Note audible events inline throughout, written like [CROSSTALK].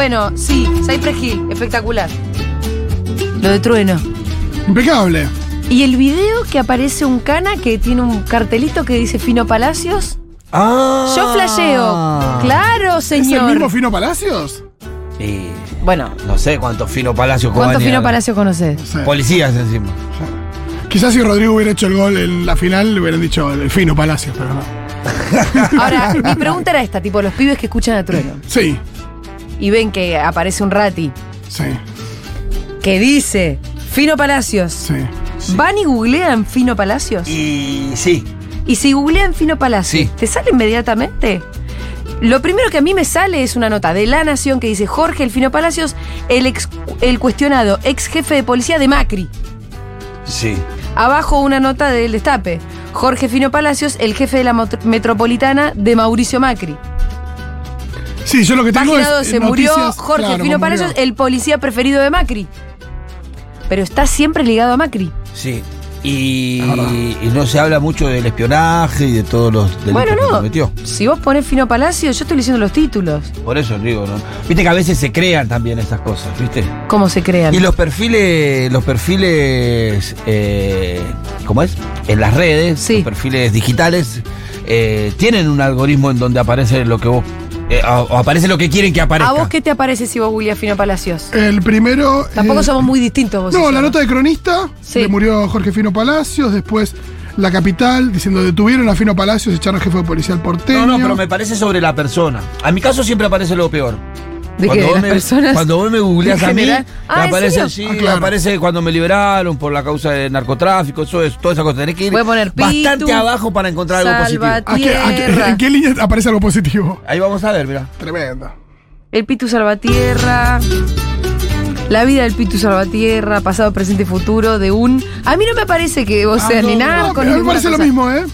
Bueno, sí, Cypress Hill, espectacular. Lo de trueno. Impecable. Y el video que aparece un cana que tiene un cartelito que dice Fino Palacios. Ah. Yo flasheo. Claro, ¿Es el señor. mismo Fino Palacios? Y Bueno, no sé cuántos Fino Palacios ¿cuántos Cobani Fino. Palacios conoces? Policías encima. Quizás si Rodrigo hubiera hecho el gol en la final, le hubieran dicho el Fino Palacios, pero no. Ahora, [LAUGHS] mi pregunta era esta, tipo, los pibes que escuchan a trueno Sí, y ven que aparece un rati sí, que dice Fino Palacios. sí. ¿Van y googlean Fino Palacios? Y sí. Y si googlean Fino Palacios, Sí. ¿te sale inmediatamente? Lo primero que a mí me sale es una nota de La Nación que dice Jorge El Fino Palacios, el, ex- el cuestionado ex jefe de policía de Macri. Sí. Abajo una nota del Destape. Jorge Fino Palacios, el jefe de la metropolitana de Mauricio Macri. Sí, yo lo que tengo Página es. 12, eh, murió noticias, Jorge claro, Fino murió. Palacios, el policía preferido de Macri. Pero está siempre ligado a Macri. Sí. Y, y no se habla mucho del espionaje y de todos los delitos Bueno, que no. cometió. Si vos pones Fino Palacios, yo estoy leyendo los títulos. Por eso digo, ¿no? Viste que a veces se crean también estas cosas, ¿viste? ¿Cómo se crean? Y los perfiles, los perfiles, eh, ¿cómo es? En las redes, Sí. los perfiles digitales, eh, tienen un algoritmo en donde aparece lo que vos, eh, o, o aparece lo que quieren que aparezca. ¿A vos qué te aparece si vos googleas Fino Palacios? El primero. Tampoco eh, somos muy distintos vos y No, yo. la nota de cronista. Sí. Le murió Jorge Fino Palacios. Después La Capital, diciendo detuvieron a Fino Palacios, echaron al jefe de policía al porteño. No, no, pero me parece sobre la persona. A mi caso siempre aparece lo peor. ¿De qué? ¿De vos las me, personas? Cuando vos me googleás a mí, me Ah, ¿en aparece, sí, Ah, claro. aparece cuando me liberaron por la causa de narcotráfico, eso es, toda esa cosa. Tenés que ir Voy a poner bastante Pitu, abajo para encontrar algo positivo. ¿A qué- a qué-. ¿En qué línea aparece algo positivo? Ahí vamos a ver, mira. Tremendo. El Pitu Salvatierra. La vida del Pitu Salvatierra, pasado, presente y futuro de un. A mí no me parece que vos seas ni No, narco ni me parece lo mismo, ¿eh?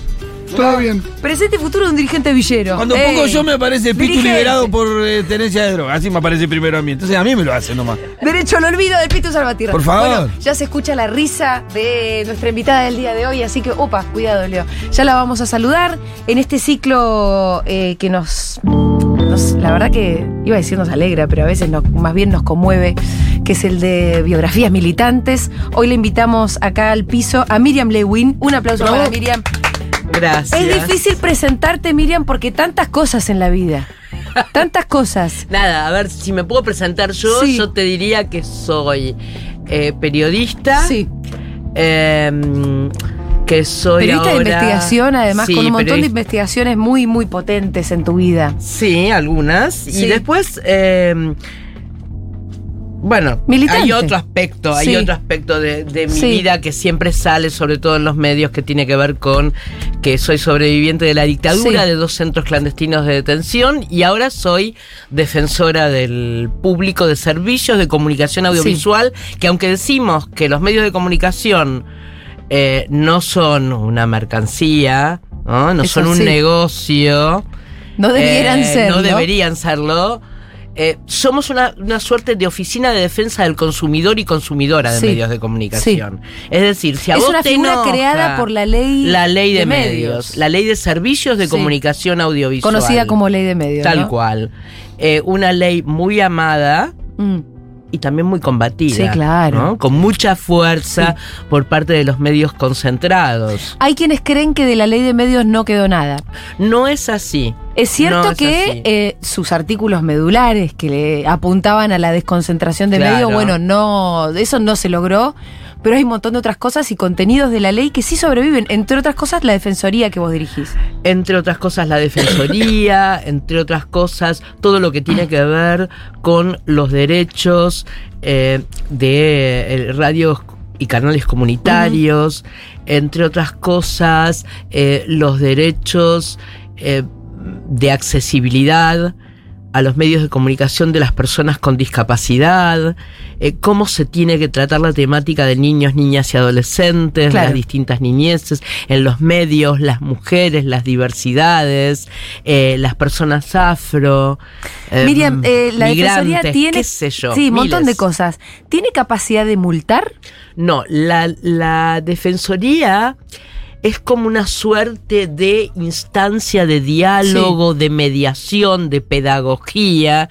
Todo bien. Presente y futuro de un dirigente villero. Cuando Ey, pongo yo me aparece Pitu dirigente. liberado por eh, tenencia de droga. Así me aparece primero a mí. Entonces a mí me lo hace nomás. Derecho al olvido del Pitu Salvatierra. Por favor. Bueno, ya se escucha la risa de nuestra invitada del día de hoy, así que, opa, cuidado, Leo. Ya la vamos a saludar en este ciclo eh, que nos, nos- La verdad que iba a decir nos alegra, pero a veces nos- más bien nos conmueve, que es el de biografías militantes. Hoy le invitamos acá al piso a Miriam Lewin. Un aplauso Bravo. para Miriam. Gracias. Es difícil presentarte, Miriam, porque tantas cosas en la vida. Tantas cosas. [LAUGHS] Nada, a ver, si me puedo presentar yo, Sí. yo te diría que soy eh, periodista. Sí. em, que soy Periodista de investigación, además, Sí, con un montón de investigaciones muy, muy potentes en tu vida. Sí, algunas. Sí. Y después, em, bueno, Militante. hay otro aspecto, hay otro aspecto de, de mi Sí. vida que siempre sale, sobre todo en los medios, que tiene que ver con que soy sobreviviente de la dictadura Sí. de dos centros clandestinos de detención y ahora soy defensora del público de servicios de comunicación audiovisual, que aunque decimos que los medios de comunicación eh, no son una mercancía, no, son un negocio. No debieran Eh. No deberían serlo. Eh, somos una, una suerte de oficina de defensa del consumidor y consumidora de Sí. medios de comunicación. Es decir, si a Es vos una te figura enoja creada por la ley la ley de, de medios, medios. la ley de servicios de Sí. comunicación audiovisual, Conocida como ley de medios. tal ¿no? cual, Eh, una ley muy amada Mm. Y también muy combatida. Sí, claro. ¿no? Con mucha fuerza por parte de los medios concentrados. Hay quienes creen que de la ley de medios no quedó nada. No es así. Es cierto No es que eh, sus artículos medulares que le apuntaban a la desconcentración de Claro. medios, bueno, no, eso no se logró, pero hay un montón de otras cosas y contenidos de la ley que sí sobreviven, entre otras cosas la defensoría que vos dirigís. entre otras cosas la defensoría, [COUGHS] entre otras cosas todo lo que tiene que ver con los derechos eh, de eh, radios y canales comunitarios, entre otras cosas eh, los derechos eh, de accesibilidad a los medios de comunicación de las personas con discapacidad, eh, cómo se tiene que tratar la temática de niños, niñas y adolescentes, Claro. las distintas niñeces, en los medios, las mujeres, las diversidades, eh, las personas afro. eh, Miriam, la defensoría tiene. qué sé yo. Sí, un montón de cosas. ¿Tiene capacidad de multar? No, la, la defensoría es como una suerte de instancia de diálogo, de mediación, de pedagogía.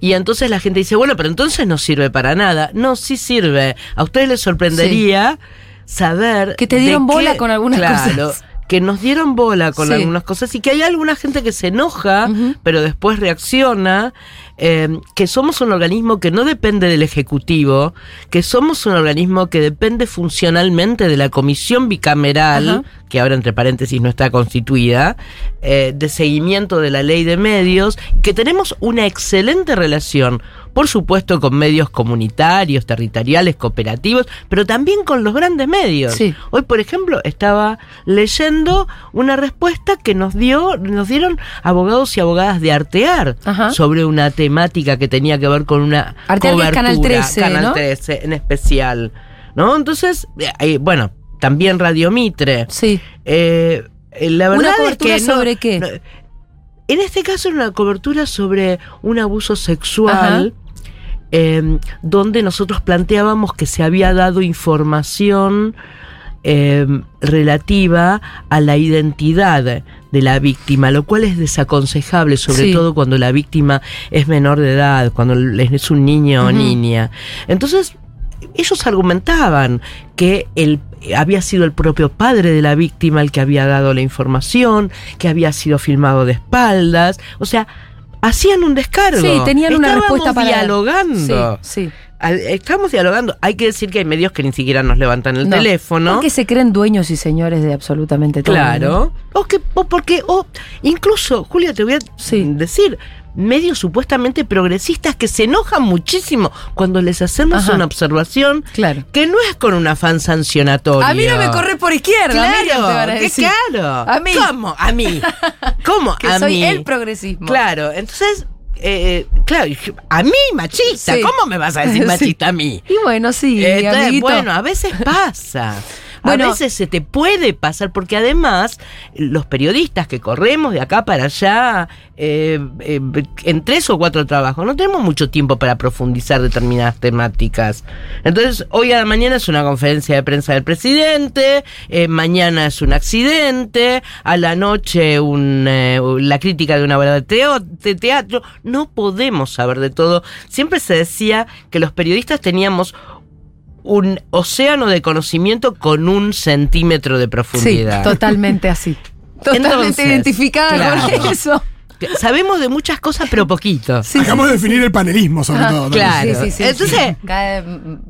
Y entonces la gente dice, bueno, pero entonces no sirve para nada. No, sí sirve. A ustedes les sorprendería saber... Que te dieron bola qué- con algunas Claro, cosas. Que nos dieron bola con Sí. algunas cosas y que hay alguna gente que se enoja, pero después reacciona, eh, que somos un organismo que no depende del Ejecutivo, que somos un organismo que depende funcionalmente de la Comisión Bicameral, que ahora entre paréntesis no está constituida, eh, de seguimiento de la ley de medios, que tenemos una excelente relación, por supuesto, con medios comunitarios, territoriales, cooperativos, pero también con los grandes medios. Sí. Hoy, por ejemplo, estaba leyendo una respuesta que nos dio, nos dieron abogados y abogadas de Artear Ajá. sobre una temática que tenía que ver con una Artear, cobertura, Canal 13, Canal ¿no? 13 en especial, ¿no? Entonces, eh, eh, bueno, también Radio Mitre. Sí. Eh, la ¿Una verdad es cobertura que no- sobre qué? no- en este caso era una cobertura sobre un abuso sexual. Eh, donde nosotros planteábamos que se había dado información eh, relativa a la identidad de la víctima, lo cual es desaconsejable, sobre Sí. todo cuando la víctima es menor de edad, cuando es un niño o niña. Entonces, ellos argumentaban que el, había sido el propio padre de la víctima el que había dado la información, que había sido filmado de espaldas, o sea, hacían un descargo. Sí, tenían una respuesta para dialogando. Sí, sí. Estamos dialogando. Hay que decir que hay medios que ni siquiera nos levantan el No, teléfono. Porque se creen dueños y señores de absolutamente todo. Claro. O que, o porque, o incluso, Julia, te voy a Sí. decir, medios supuestamente progresistas que se enojan muchísimo cuando les hacemos Ajá. una observación Claro. que no es con un afán sancionatorio. A mí no me corre por izquierda, van a Claro, qué claro. A mí. ¿Cómo? A mí. [LAUGHS] ¿Cómo? Que a soy mí. el progresismo. Claro, entonces, eh, claro, a mí machista. Sí. ¿Cómo me vas a decir [LAUGHS] Sí. machista a mí? Y bueno, sí, Eh, entonces, bueno, a veces pasa. [LAUGHS] Bueno. a veces se te puede pasar, porque además los periodistas que corremos de acá para allá eh, eh, en tres o cuatro trabajos, no tenemos mucho tiempo para profundizar determinadas temáticas. Entonces, hoy a la mañana es una conferencia de prensa del presidente, eh, mañana es un accidente, a la noche un, la crítica de una obra de teatro. No podemos saber de todo. Siempre se decía que los periodistas teníamos un océano de conocimiento con un centímetro de Sí, profundidad. totalmente así. [LAUGHS] Totalmente Entonces, identificada con eso. Sabemos de muchas cosas, pero poquito. Sí, Acabamos sí, de definir el panelismo, sobre todo. claro. Sí, sí, sí, Entonces, sí.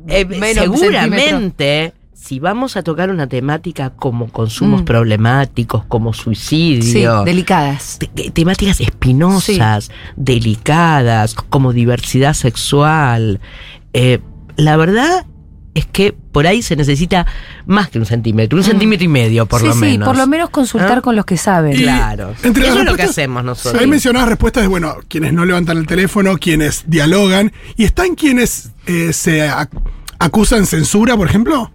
Eh, seguramente, si vamos a tocar una temática como consumos Mm. problemáticos, como Sí, suicidio, delicadas. te- te- temáticas espinosas, delicadas, como diversidad sexual. eh, la verdad es que por ahí se necesita más que un centímetro, un centímetro y medio por Mm. sí, lo sí, menos. por lo menos consultar ¿Ah? con los que saben. Y- Claro. entre Eso es lo que respuestas- hacemos nosotros. Ahí mencionabas respuestas de, bueno, quienes no levantan el teléfono, quienes dialogan, y están quienes eh, se ac- acusan censura, por ejemplo.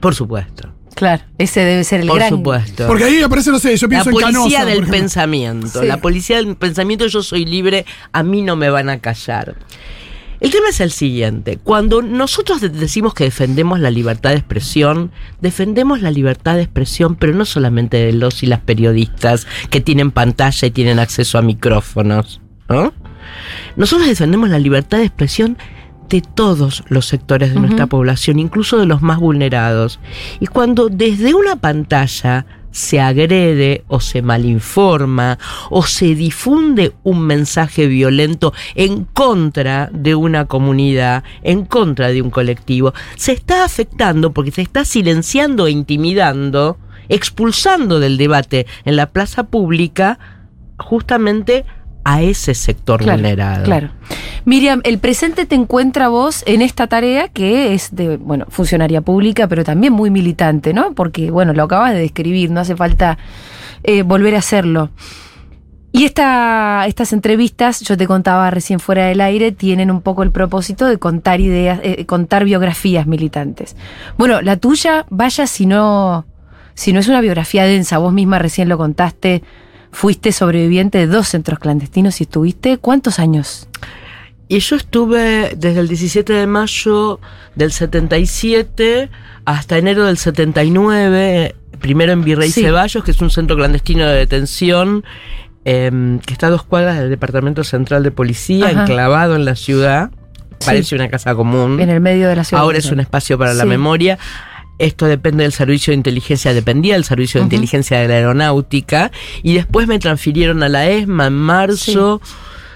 Por supuesto. Claro, ese debe ser el Por gran. supuesto. Porque ahí aparece, no sé, yo la pienso en policía Canosa, del por pensamiento. Sí. La policía del pensamiento, yo soy libre, a mí no me van a callar. El tema es el siguiente. Cuando nosotros de- decimos que defendemos la libertad de expresión, defendemos la libertad de expresión, pero no solamente de los y las periodistas que tienen pantalla y tienen acceso a micrófonos. ¿no? Nosotros defendemos la libertad de expresión de todos los sectores de nuestra población, incluso de los más vulnerados. Y cuando desde una pantalla se agrede o se malinforma o se difunde un mensaje violento en contra de una comunidad, en contra de un colectivo, se está afectando porque se está silenciando e intimidando, expulsando del debate en la plaza pública justamente a ese sector Claro, vulnerado. claro. Miriam, el presente te encuentra vos en esta tarea que es de, bueno, funcionaria pública, pero también muy militante, ¿no? Porque, bueno, lo acabas de describir, no hace falta eh, volver a hacerlo. Y esta, estas entrevistas, yo te contaba recién fuera del aire, tienen un poco el propósito de contar ideas, eh, contar biografías militantes. Bueno, la tuya, vaya si no, si no es una biografía densa, vos misma recién lo contaste, fuiste sobreviviente de dos centros clandestinos y estuviste, ¿cuántos años? Y yo estuve desde el 17 de mayo del 77 hasta enero del 79 primero en Virrey Sí. Ceballos, que es un centro clandestino de detención em, que está a dos cuadras del Departamento Central de Policía, Ajá. enclavado en la ciudad. Sí. Parece una casa común. En el medio de la ciudad. Ahora es un espacio para la memoria. Esto depende del servicio de inteligencia, dependía del servicio de inteligencia de la aeronáutica. Y después me transfirieron a la ESMA en marzo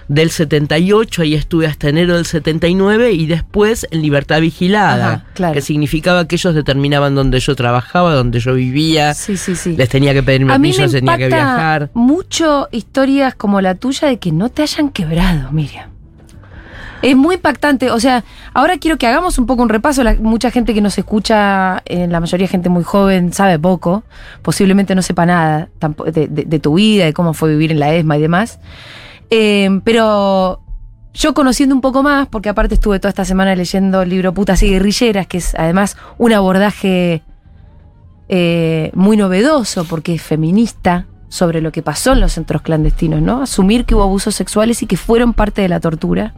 del 78, ahí estuve hasta enero del 79 y después en libertad vigilada, Ajá, claro. que significaba que ellos determinaban dónde yo trabajaba, dónde yo vivía, Sí, sí, sí. les tenía que pedir permiso, tenía que viajar. mucho historias como la tuya de que no te hayan quebrado, Miriam. Es muy impactante. O sea, ahora quiero que hagamos un poco un repaso. La- mucha gente que nos escucha, eh, la mayoría gente muy joven, sabe poco. Posiblemente no sepa nada de- de tu vida, de cómo fue vivir en la ESMA y demás. Eh, pero yo conociendo un poco más, porque aparte estuve toda esta semana leyendo el libro Putas y Guerrilleras, que es además un abordaje eh, muy novedoso, porque es feminista sobre lo que pasó en los centros clandestinos, ¿no? Asumir que hubo abusos sexuales y que fueron parte de la tortura.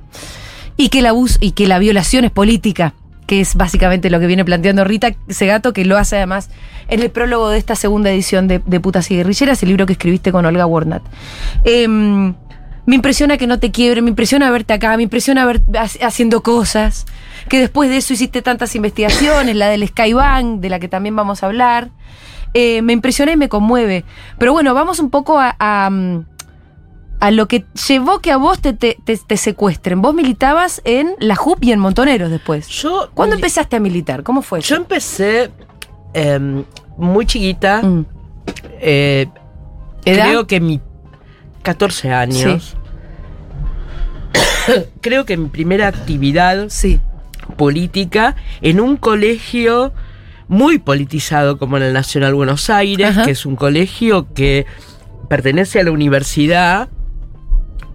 Y que el abuso, y que la violación es política, que es básicamente lo que viene planteando Rita Segato, que lo hace además en el prólogo de esta segunda edición de, Putas y Guerrilleras, el libro que escribiste con Olga Warnat. Em, me impresiona que no te quiebre, me impresiona verte acá, me impresiona ver ha- haciendo cosas. Que después de eso hiciste tantas investigaciones, la del Skybank, de la que también vamos a hablar. Eh, me impresiona y me conmueve. Pero bueno, vamos un poco a, a, mm, a lo que llevó que a vos te, te- te- te secuestren. Vos militabas en la JUP y en Montoneros después. Yo, ¿Cuándo empezaste a militar? ¿Cómo fue? Yo eso? empecé em, muy chiquita. Mm. eh. Creo que mi 14 años. [COUGHS] creo que mi primera actividad Sí. política en un colegio muy politizado como en el Nacional Buenos Aires, Ajá. que es un colegio que pertenece a la universidad.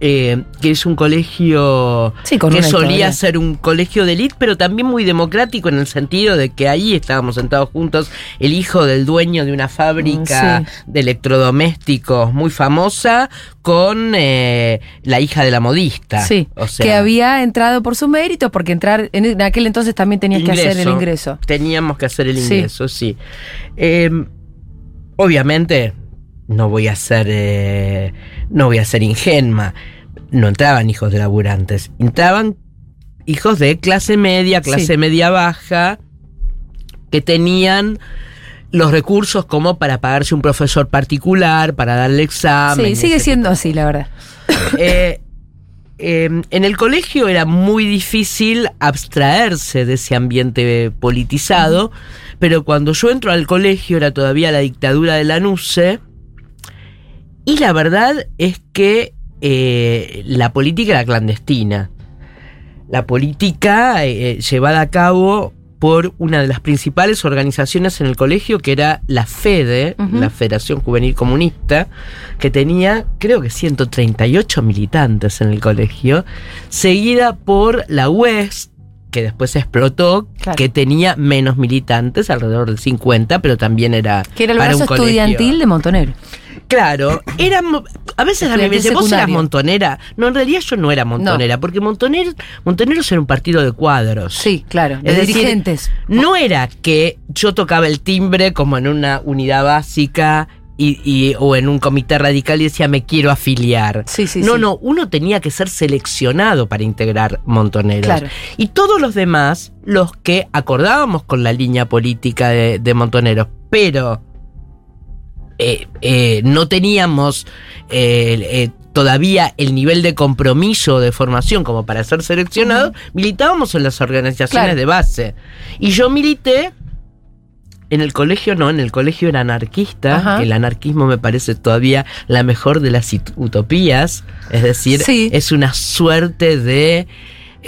Eh, que es un colegio Sí, que solía historia. ser un colegio de élite, pero también muy democrático en el sentido de que ahí estábamos sentados juntos, el hijo del dueño de una fábrica Sí. de electrodomésticos muy famosa con eh, la hija de la modista. Sí, o sea, que había entrado por sus méritos, porque entrar en, en aquel entonces también tenías que hacer el ingreso. Teníamos que hacer el Sí. ingreso, sí. Eh, obviamente, no voy a ser. eh, no voy a ser ingenua. No entraban hijos de laburantes. Entraban hijos de clase media, clase Sí. media baja, que tenían los recursos como para pagarse un profesor particular, para darle examen. Sí, sigue siendo así, la verdad. Eh, eh, en el colegio era muy difícil abstraerse de ese ambiente politizado, pero cuando yo entro al colegio era todavía la dictadura de la NUCE, y la verdad es que eh, la política era clandestina. La política eh, llevada a cabo por una de las principales organizaciones en el colegio, que era la FEDE, la Federación Juvenil Comunista, que tenía creo que 138 militantes en el colegio, seguida por la UES, que después explotó, Claro. que tenía menos militantes, alrededor de 50, pero también era... Que era el brazo colegio. estudiantil de Montonero. Claro, era, mo- a veces a mí me dicen, vos eras secundario". montonera. No, en realidad yo no era montonera, porque Montoner, Montoneros era un partido de cuadros. Sí, claro, de Es decir, dirigentes. No era que yo tocaba el timbre como en una unidad básica y, y- o en un comité radical y decía me quiero afiliar. Sí, sí, no, sí. no, uno tenía que ser seleccionado para integrar Montoneros. Claro. Y todos los demás, los que acordábamos con la línea política de, de Montoneros, pero eh, eh, no teníamos eh, todavía el nivel de compromiso de formación como para ser seleccionados, militábamos en las organizaciones Claro. de base. Y yo milité en el colegio, no, en el colegio era anarquista, Ajá. el anarquismo me parece todavía la mejor de las utopías, es decir, Sí. es una suerte de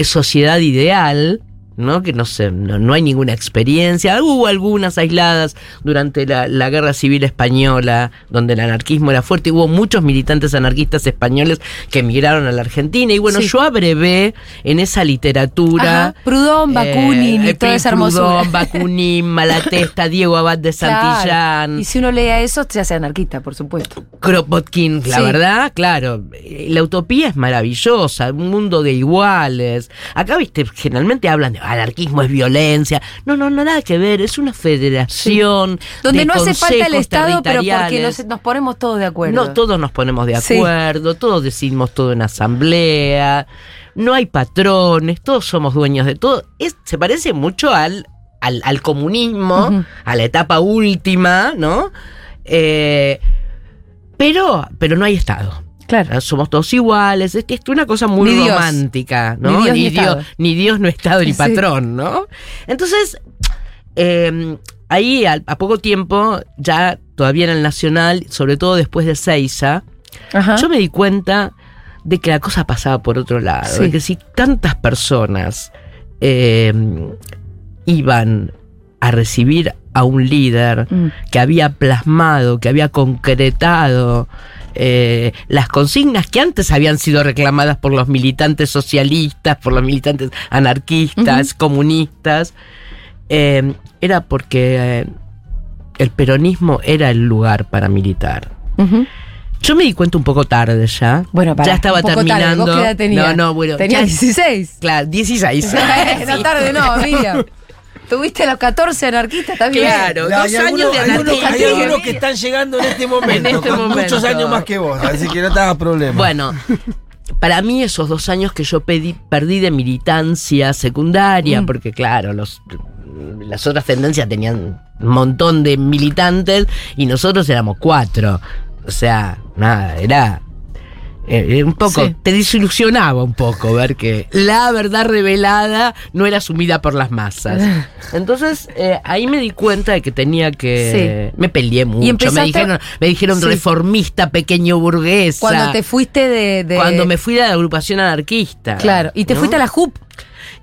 sociedad ideal. ¿No? Que no sé, no, no hay ninguna experiencia. Hubo algunas aisladas durante la, la guerra civil española, donde el anarquismo era fuerte. Hubo muchos militantes anarquistas españoles que emigraron a la Argentina. Y bueno, Sí. yo abrevé en esa literatura. Ajá, Prudón, Bakunin y eh, toda esa Prudón, hermosura. Bakunin, Malatesta, [LAUGHS] Diego Abad de Claro. Santillán. Y si uno lee eso, se hace anarquista, por supuesto. Kropotkin, la Sí. verdad, claro. eh, La utopía es maravillosa, un mundo de iguales. Acá, viste, generalmente hablan de, anarquismo es violencia. No, no, no, nada que ver. Es una federación. Donde de no hace falta el Estado, pero porque nos, nos ponemos todos de acuerdo. No, todos nos ponemos de Sí. acuerdo, todos decidimos todo en asamblea, no hay patrones, todos somos dueños de todo. Es- se parece mucho al, al, al comunismo, a la etapa última, ¿no? Eh, pero, pero no hay Estado. Claro. Somos todos iguales. Es que es una cosa muy Ni Dios. romántica, ¿no? Ni Dios ni Dios, ni Dios, no Estado, ni Sí. patrón, ¿no? Entonces, eh, ahí a, poco tiempo, ya todavía en el Nacional, sobre todo después de Seiza, Ajá. yo me di cuenta de que la cosa pasaba por otro lado. Sí. De que si tantas personas eh, iban a recibir a un líder Mm. que había plasmado, que había concretado eh, las consignas que antes habían sido reclamadas por los militantes socialistas, por los militantes anarquistas, comunistas, eh, era porque eh, el peronismo era el lugar para militar. Yo me di cuenta un poco tarde ya. Bueno, para ya estaba un poco tarde. terminando. ¿Vos qué edad tenías? No, no, bueno. Tenía ya- 16. Claro, 16. [LAUGHS] no tarde, no, Miriam. Tuviste a los 14 anarquistas, está bien. Claro, dos hay años algunos- de anarquía. Hay algunos que están llegando en este momento, En este con momento. muchos años más que vos, así que no te hagas problema. Bueno, para mí esos dos años que yo pedí- perdí de militancia secundaria, Mm. porque claro, los, las otras tendencias tenían un montón de militantes y nosotros éramos cuatro. O sea, nada, era... eh, un poco, Sí. te desilusionaba un poco ver que la verdad revelada no era asumida por las masas. [LAUGHS] Entonces, eh, ahí me di cuenta de que tenía que. Me peleé mucho. empezaste- Me dijeron, me dijeron Sí. reformista, pequeño burguesa. Cuando te fuiste de. de- Cuando me fui de la agrupación anarquista. Claro, y te ¿no? fuiste a la JUP.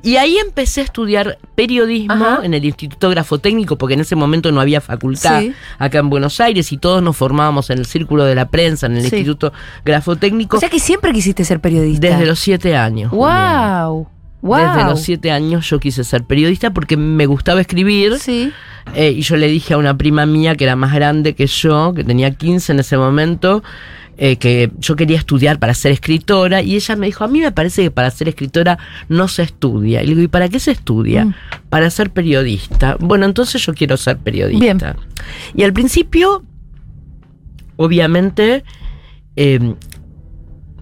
Y ahí empecé a estudiar periodismo Ajá. en el Instituto Grafotécnico, porque en ese momento no había facultad Sí. acá en Buenos Aires y todos nos formábamos en el Círculo de la Prensa, en el Sí. Instituto Grafotécnico, O sea que siempre quisiste ser periodista. desde los siete años. ¡Wow! ¡Wow! Desde los siete años yo quise ser periodista porque me gustaba escribir. Sí. Eh, y yo le dije a una prima mía que era más grande que yo, que tenía 15 en ese momento, eh, que yo quería estudiar para ser escritora. Y ella me dijo, a mí me parece que para ser escritora no se estudia. Y le digo, ¿y para qué se estudia? Mm. Para ser periodista. Bueno, entonces yo quiero ser periodista. Bien. Y al principio, obviamente, eh,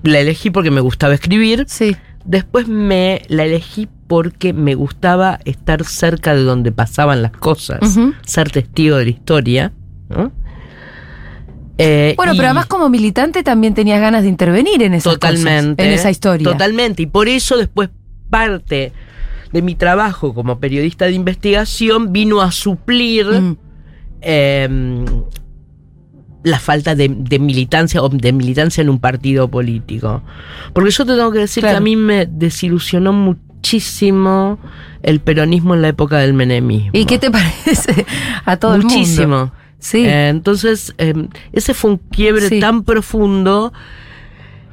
la elegí porque me gustaba escribir. Sí. Después me la elegí porque me gustaba estar cerca de donde pasaban las cosas, ser testigo de la historia. ¿no? Eh, Bueno, pero además como militante también tenías ganas de intervenir en esas totalmente, cosas, en esa historia. Totalmente. Y por eso después parte de mi trabajo como periodista de investigación vino a suplir Mm. eh, la falta de, de militancia o de militancia en un partido político. Porque yo te tengo que decir Claro. que a mí me desilusionó muchísimo el peronismo en la época del menemismo. ¿Y qué te [LAUGHS] parece a todo el mundo? Muchísimo. Sí. Eh, entonces, eh, ese fue un quiebre Sí. tan profundo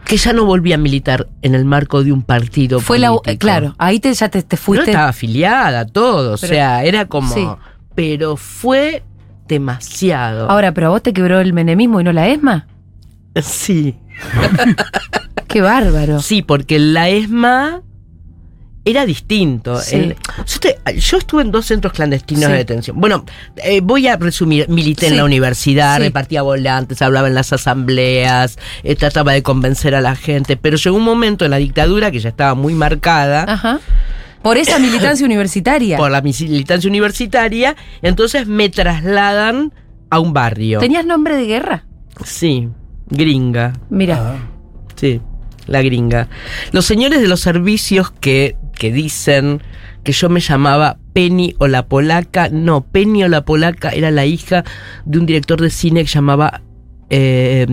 que ya no volví a militar en el marco de un partido Fue la, político. eh, claro, ahí te, ya te, fuiste. estaba afiliada, todo. o sea, era como. Sí. Pero fue demasiado. Ahora, pero a vos te quebró el menemismo y no la ESMA. sí. [LAUGHS] Qué bárbaro. Sí, porque la ESMA era distinto. Sí. El- yo, te- yo estuve en dos centros clandestinos Sí. de detención. Bueno, eh, voy a resumir. Milité en la universidad, repartía volantes, hablaba en las asambleas, eh, trataba de convencer a la gente. Pero llegó un momento en la dictadura que ya estaba muy marcada. Ajá. Por esa militancia [COUGHS] universitaria. por la militancia universitaria, entonces me trasladan a un barrio. ¿Tenías nombre de guerra? Sí, gringa. Mira. Sí, la gringa. Los señores de los servicios que, que dicen que yo me llamaba Penny o la polaca, no, Penny o la polaca era la hija de un director de cine que llamaba eh,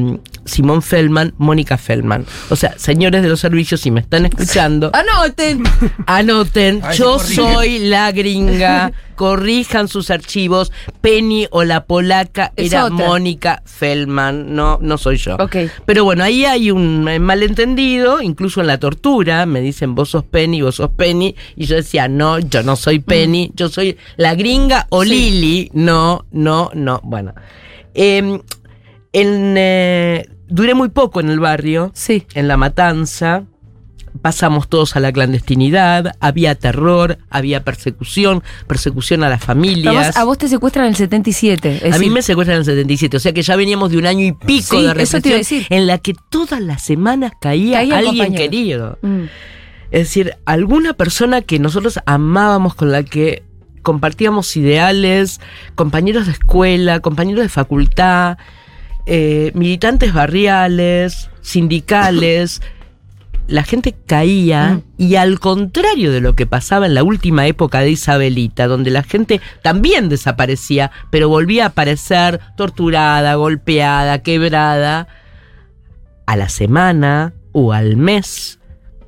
Simón Feldman, Mónica Feldman. O sea, señores de los servicios, si me están escuchando, [LAUGHS] Anoten. Anoten, yo soy la gringa, corrijan sus archivos. Penny o la polaca Es era otra. Mónica Feldman, no, no soy yo. Ok. Pero bueno, ahí hay un eh, malentendido, incluso en la tortura, me dicen vos sos Penny, vos sos Penny, y yo decía, no, yo no soy Penny, yo soy la gringa o Sí. Lili, no, no, no, bueno. Em, en, eh, duré muy poco en el barrio, Sí. en La Matanza. pasamos todos a la clandestinidad, había terror, había persecución, persecución a las familias. a vos te secuestran en el 77. es A mí me secuestran en el 77, o sea que ya veníamos de un año y pico Sí, de represión en la que todas las semanas caía, alguien compañero. querido. mm, Es decir, alguna persona que nosotros amábamos, con la que compartíamos ideales, compañeros de escuela, compañeros de facultad, eh, militantes barriales, sindicales. La gente caía Mm. y al contrario de lo que pasaba en la última época de Isabelita, donde la gente también desaparecía, pero volvía a aparecer torturada, golpeada, quebrada, a la semana o al mes,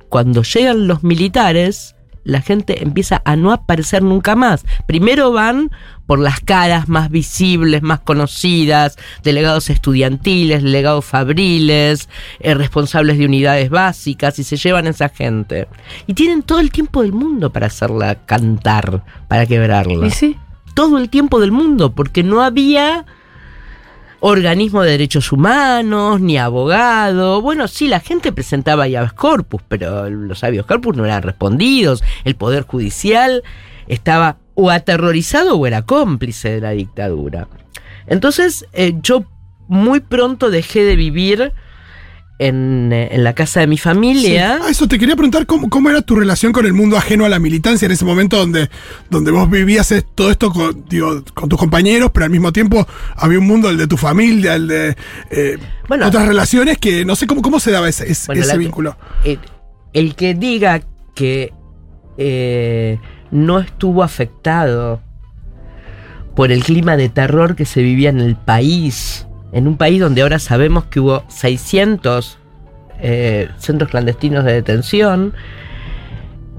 cuando llegan los militares, la gente empieza a no aparecer nunca más. Primero van por las caras más visibles, más conocidas, delegados estudiantiles, delegados fabriles, eh, responsables de unidades básicas, y se llevan a esa gente. Y tienen todo el tiempo del mundo para hacerla cantar, para quebrarla ¿Y sí? todo el tiempo del mundo, porque no había organismo de derechos humanos, ni abogado. Bueno, sí, la gente presentaba habeas corpus, pero los habeas corpus no eran respondidos. El Poder Judicial estaba o aterrorizado o era cómplice de la dictadura. Entonces, eh, yo muy pronto dejé de vivir en, eh, en la casa de mi familia. Ah, eso te quería preguntar cómo, cómo era tu relación con el mundo ajeno a la militancia en ese momento donde, donde vos vivías todo esto con, digo, con tus compañeros, pero al mismo tiempo había un mundo, el de tu familia, el de eh, Bueno. otras relaciones que no sé cómo, cómo se daba ese, ese- Bueno, ese la- vínculo. el, el que diga que eh, no estuvo afectado por el clima de terror que se vivía en el país, en un país donde ahora sabemos que hubo 600 eh, centros clandestinos de detención,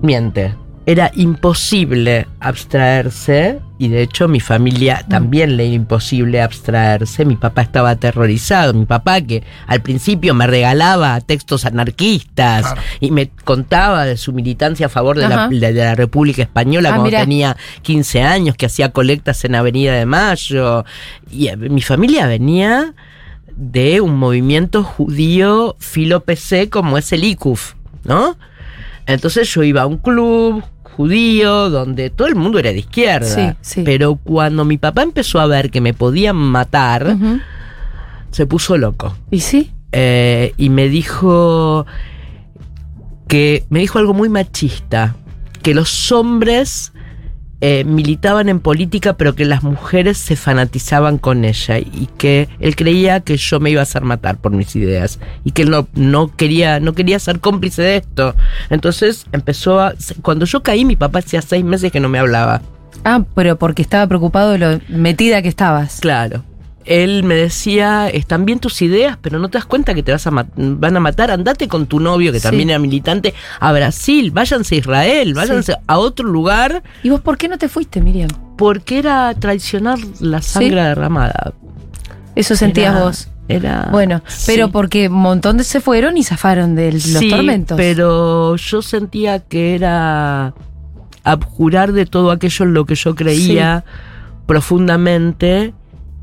miente. Era imposible abstraerse y de hecho mi familia también le era imposible abstraerse. Mi papá estaba aterrorizado. Mi papá que al principio me regalaba textos anarquistas Claro. y me contaba de su militancia a favor de, la, de- la República Española Ah, cuando mirá. tenía 15 años, que hacía colectas en Avenida de Mayo. Y eh, mi familia venía de un movimiento judío filo PC como es el ICUF, ¿no? Entonces yo iba a un club judío donde todo el mundo era de izquierda. Sí, sí. Pero cuando mi papá empezó a ver que me podían matar, se puso loco. ¿Y sí? Eh, y me dijo que me dijo algo muy machista, que los hombres eh, militaban en política pero que las mujeres se fanatizaban con ella y que él creía que yo me iba a hacer matar por mis ideas y que él no, no quería no quería ser cómplice de esto entonces empezó a cuando yo caí mi papá hacía seis meses que no me hablaba Ah, pero porque estaba preocupado de lo metida que estabas. Claro. Él me decía, están bien tus ideas, pero no te das cuenta que te vas a van a matar. Andate con tu novio, que Sí. también era militante, a Brasil, váyanse a Israel, váyanse a otro lugar, ¿Y vos por qué no te fuiste, Miriam? porque era traicionar la sangre derramada. Eso sentías Era- vos. Era. Bueno, pero porque un montón de se fueron y zafaron de los tormentos. Pero yo sentía que era abjurar de todo aquello en lo que yo creía profundamente.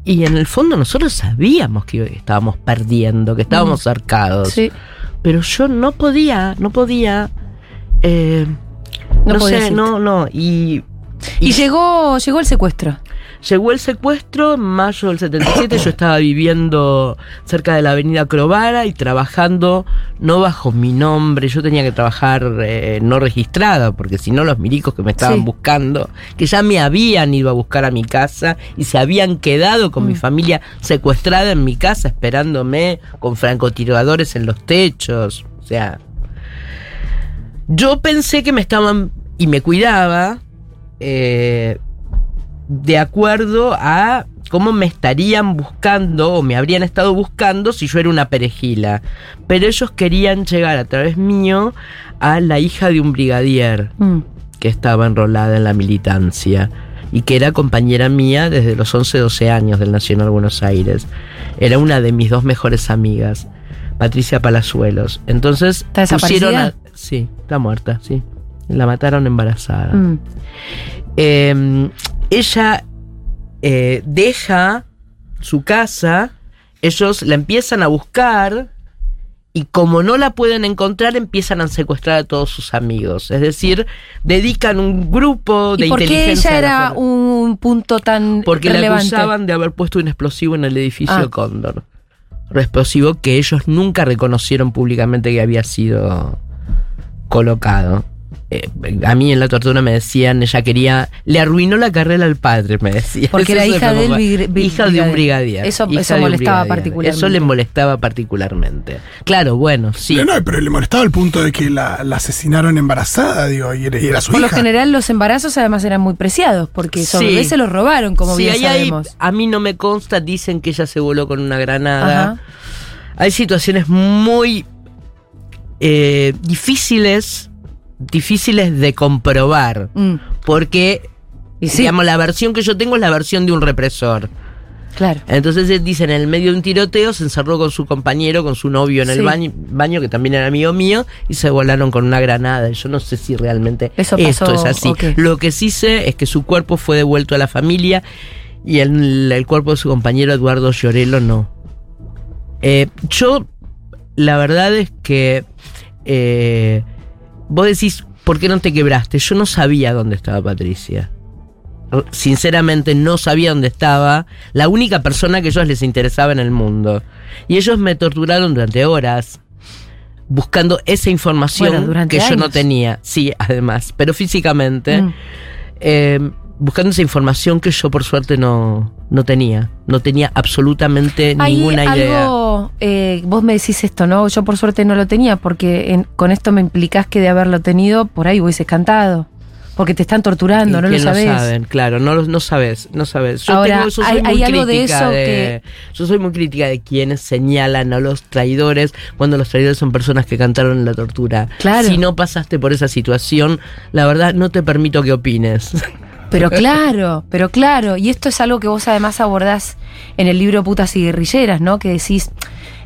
Y en el fondo nosotros sabíamos que estábamos perdiendo, que estábamos cercados. Sí. Pero yo no podía, no podía. eh, No no, podías sé, no, no. Y, Y llegó, llegó el secuestro. Llegó el secuestro en mayo del 77, yo estaba viviendo cerca de la avenida Crovara y trabajando no bajo mi nombre, yo tenía que trabajar eh, no registrada, porque si no los milicos que me estaban Sí. buscando, que ya me habían ido a buscar a mi casa y se habían quedado con mi Mm. familia secuestrada en mi casa esperándome con francotiradores en los techos, o sea... Yo pensé que me estaban y me cuidaba eh, de acuerdo a cómo me estarían buscando o me habrían estado buscando si yo era una perejila. Pero ellos querían llegar a través mío a la hija de un brigadier Mm. que estaba enrolada en la militancia y que era compañera mía desde los 11, 12 años del Nacional Buenos Aires. Era una de mis dos mejores amigas, Patricia Palazuelos. Entonces ¿Está desaparecida? pusieron a... Sí, está muerta, sí. La mataron embarazada. Mm. Eh, ella eh, deja su casa, ellos la empiezan a buscar y como no la pueden encontrar, empiezan a secuestrar a todos sus amigos. Es decir, dedican un grupo de ¿Y por qué inteligencia. ella a la era un punto tan Porque la relevante? acusaban de haber puesto un explosivo en el edificio Ah. Cóndor. Un explosivo que ellos nunca reconocieron públicamente que había sido colocado. Eh, a mí en la tortura me decían, ella quería, le arruinó la carrera al padre, me decía. Porque era hija bri- hija de un brigadier. Eso- de molestaba brigadier. particularmente. Eso le molestaba particularmente. Claro, bueno, sí. No, pero le molestaba el punto de que la, la asesinaron embarazada, digo, y era, y era su Por lo hija. general los embarazos además eran muy preciados, porque esos Sí. se los robaron, como Sí, bien hay- sabemos. a mí no me consta, dicen que ella se voló con una granada. Ajá. Hay situaciones muy eh, difíciles, difíciles de comprobar, Mm, porque Y sí, digamos la versión que yo tengo es la versión de un represor. claro. Entonces dicen, en el medio de un tiroteo se encerró con su compañero, con su novio en el baño, baño, que también era amigo mío, y se volaron con una granada. Yo no sé si realmente Eso esto pasó, es así. Lo que sí sé es que su cuerpo fue devuelto a la familia y el, el cuerpo de su compañero Eduardo Llorelo no. Eh, yo, la verdad es que eh, vos decís, ¿por qué no te quebraste? Yo no sabía dónde estaba Patricia. Sinceramente no sabía dónde estaba. La única persona que a ellos les interesaba en el mundo. Y ellos me torturaron durante horas. Buscando esa información Bueno, que yo no tenía. Sí, además. Pero físicamente. Mm. eh, buscando esa información que yo por suerte no, no tenía. No tenía absolutamente Hay ninguna idea. algo, eh, vos me decís esto, ¿no? Yo por suerte no lo tenía, porque en- con esto me implicás que de haberlo tenido, por ahí hubieses cantado. Porque te están torturando, Y no lo que sabés. saben, claro, no, no sabes, no sabes. Yo Ahora, tengo- yo soy hay- muy hay algo de crítica eso de- que- Yo soy muy crítica de quienes señalan a los traidores cuando los traidores son personas que cantaron en la tortura. Claro. Si no pasaste por esa situación, la verdad no te permito que opines. [LAUGHS] Pero [LAUGHS] claro, pero claro, y esto es algo que vos además abordás en el libro Putas y Guerrilleras, ¿no? Que decís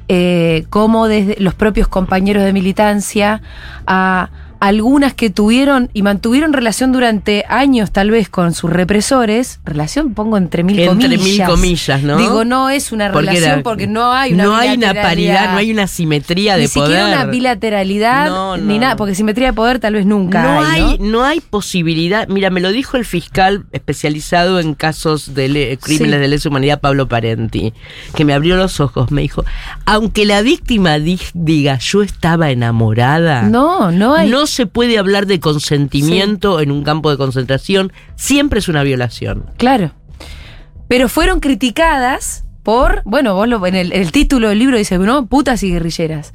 eh, cómo desde los propios compañeros de militancia a algunas que tuvieron y mantuvieron relación durante años tal vez con sus represores, relación pongo entre mil Entre comillas. mil comillas, ¿no? Digo, no es una Porque relación era- porque no hay una No hay una paridad, no hay una simetría Ni de poder. siquiera una bilateralidad, No, ni no, nada, no. porque simetría de poder tal vez nunca no hay, hay, ¿no? hay posibilidad. Mira, me lo dijo el fiscal especializado en casos de le- crímenes Sí. de lesa humanidad, Pablo Parenti, que me abrió los ojos. Me dijo, aunque la víctima di- diga yo estaba enamorada, No, no hay. no se puede hablar de consentimiento en un campo de concentración. Siempre es una violación. Claro. Pero fueron criticadas por, bueno, vos lo, en el, el título del libro dice, ¿no? Putas y guerrilleras.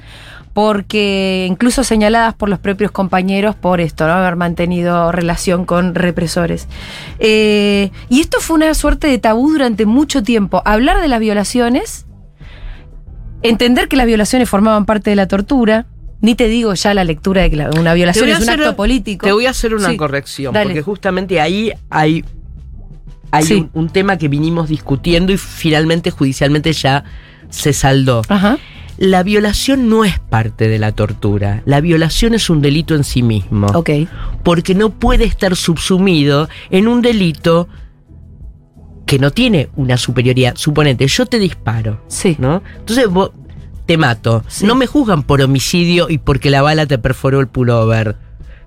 Porque incluso señaladas por los propios compañeros por esto, ¿no? Haber mantenido relación con represores. Eh, y esto fue una suerte de tabú durante mucho tiempo. Hablar de las violaciones, entender que las violaciones formaban parte de la tortura. Ni te digo ya la lectura de que la- una violación es un hacer- acto político. Te voy a hacer una Sí, corrección, dale. porque justamente ahí hay, hay Sí. un, un tema que vinimos discutiendo y finalmente judicialmente ya se saldó. Ajá. La violación no es parte de la tortura. La violación es un delito en sí mismo. Ok. Porque no puede estar subsumido en un delito que no tiene una superioridad. Suponete, yo te disparo, Sí. ¿no? Entonces vos te mato. Sí. No me juzgan por homicidio y porque la bala te perforó el pullover.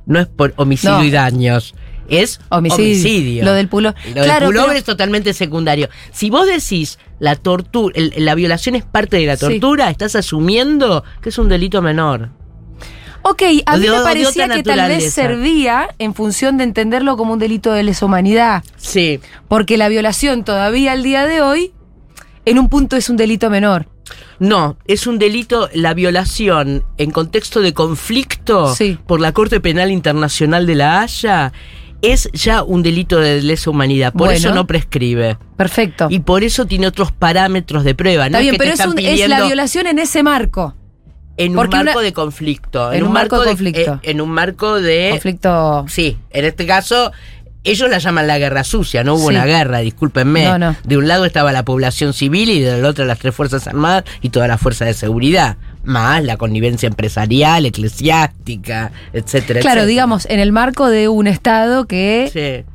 No es por homicidio No. y daños. Es Homicidio. homicidio. Lo del pulo- Y Lo Claro, del pullover pero- es totalmente secundario. Si vos decís la tortura, la violación es parte de la Sí. tortura, estás asumiendo que es un delito menor. Ok, a mí de- me parecía que tal vez servía en función de entenderlo como un delito de lesa humanidad, Sí. porque la violación todavía al día de hoy, en un punto es un delito menor. No, es un delito la violación en contexto de conflicto Sí. por la Corte Penal Internacional de la Haya. Es ya un delito de lesa humanidad, por Bueno. eso no prescribe. Perfecto. Y por eso tiene otros parámetros de prueba. Está no bien, es que pero es, un- la violación en ese marco. en un porque marco una- de conflicto. En un marco de conflicto. eh, en un marco de. Conflicto. Sí, en este caso, ellos la llaman la guerra sucia, no hubo Sí. una guerra, discúlpenme. No, no. De un lado estaba la población civil y del otro las tres Fuerzas Armadas y toda la fuerza de seguridad. Más la connivencia empresarial, eclesiástica, etcétera, Claro, etcétera. digamos, en el marco de un Estado que Sí.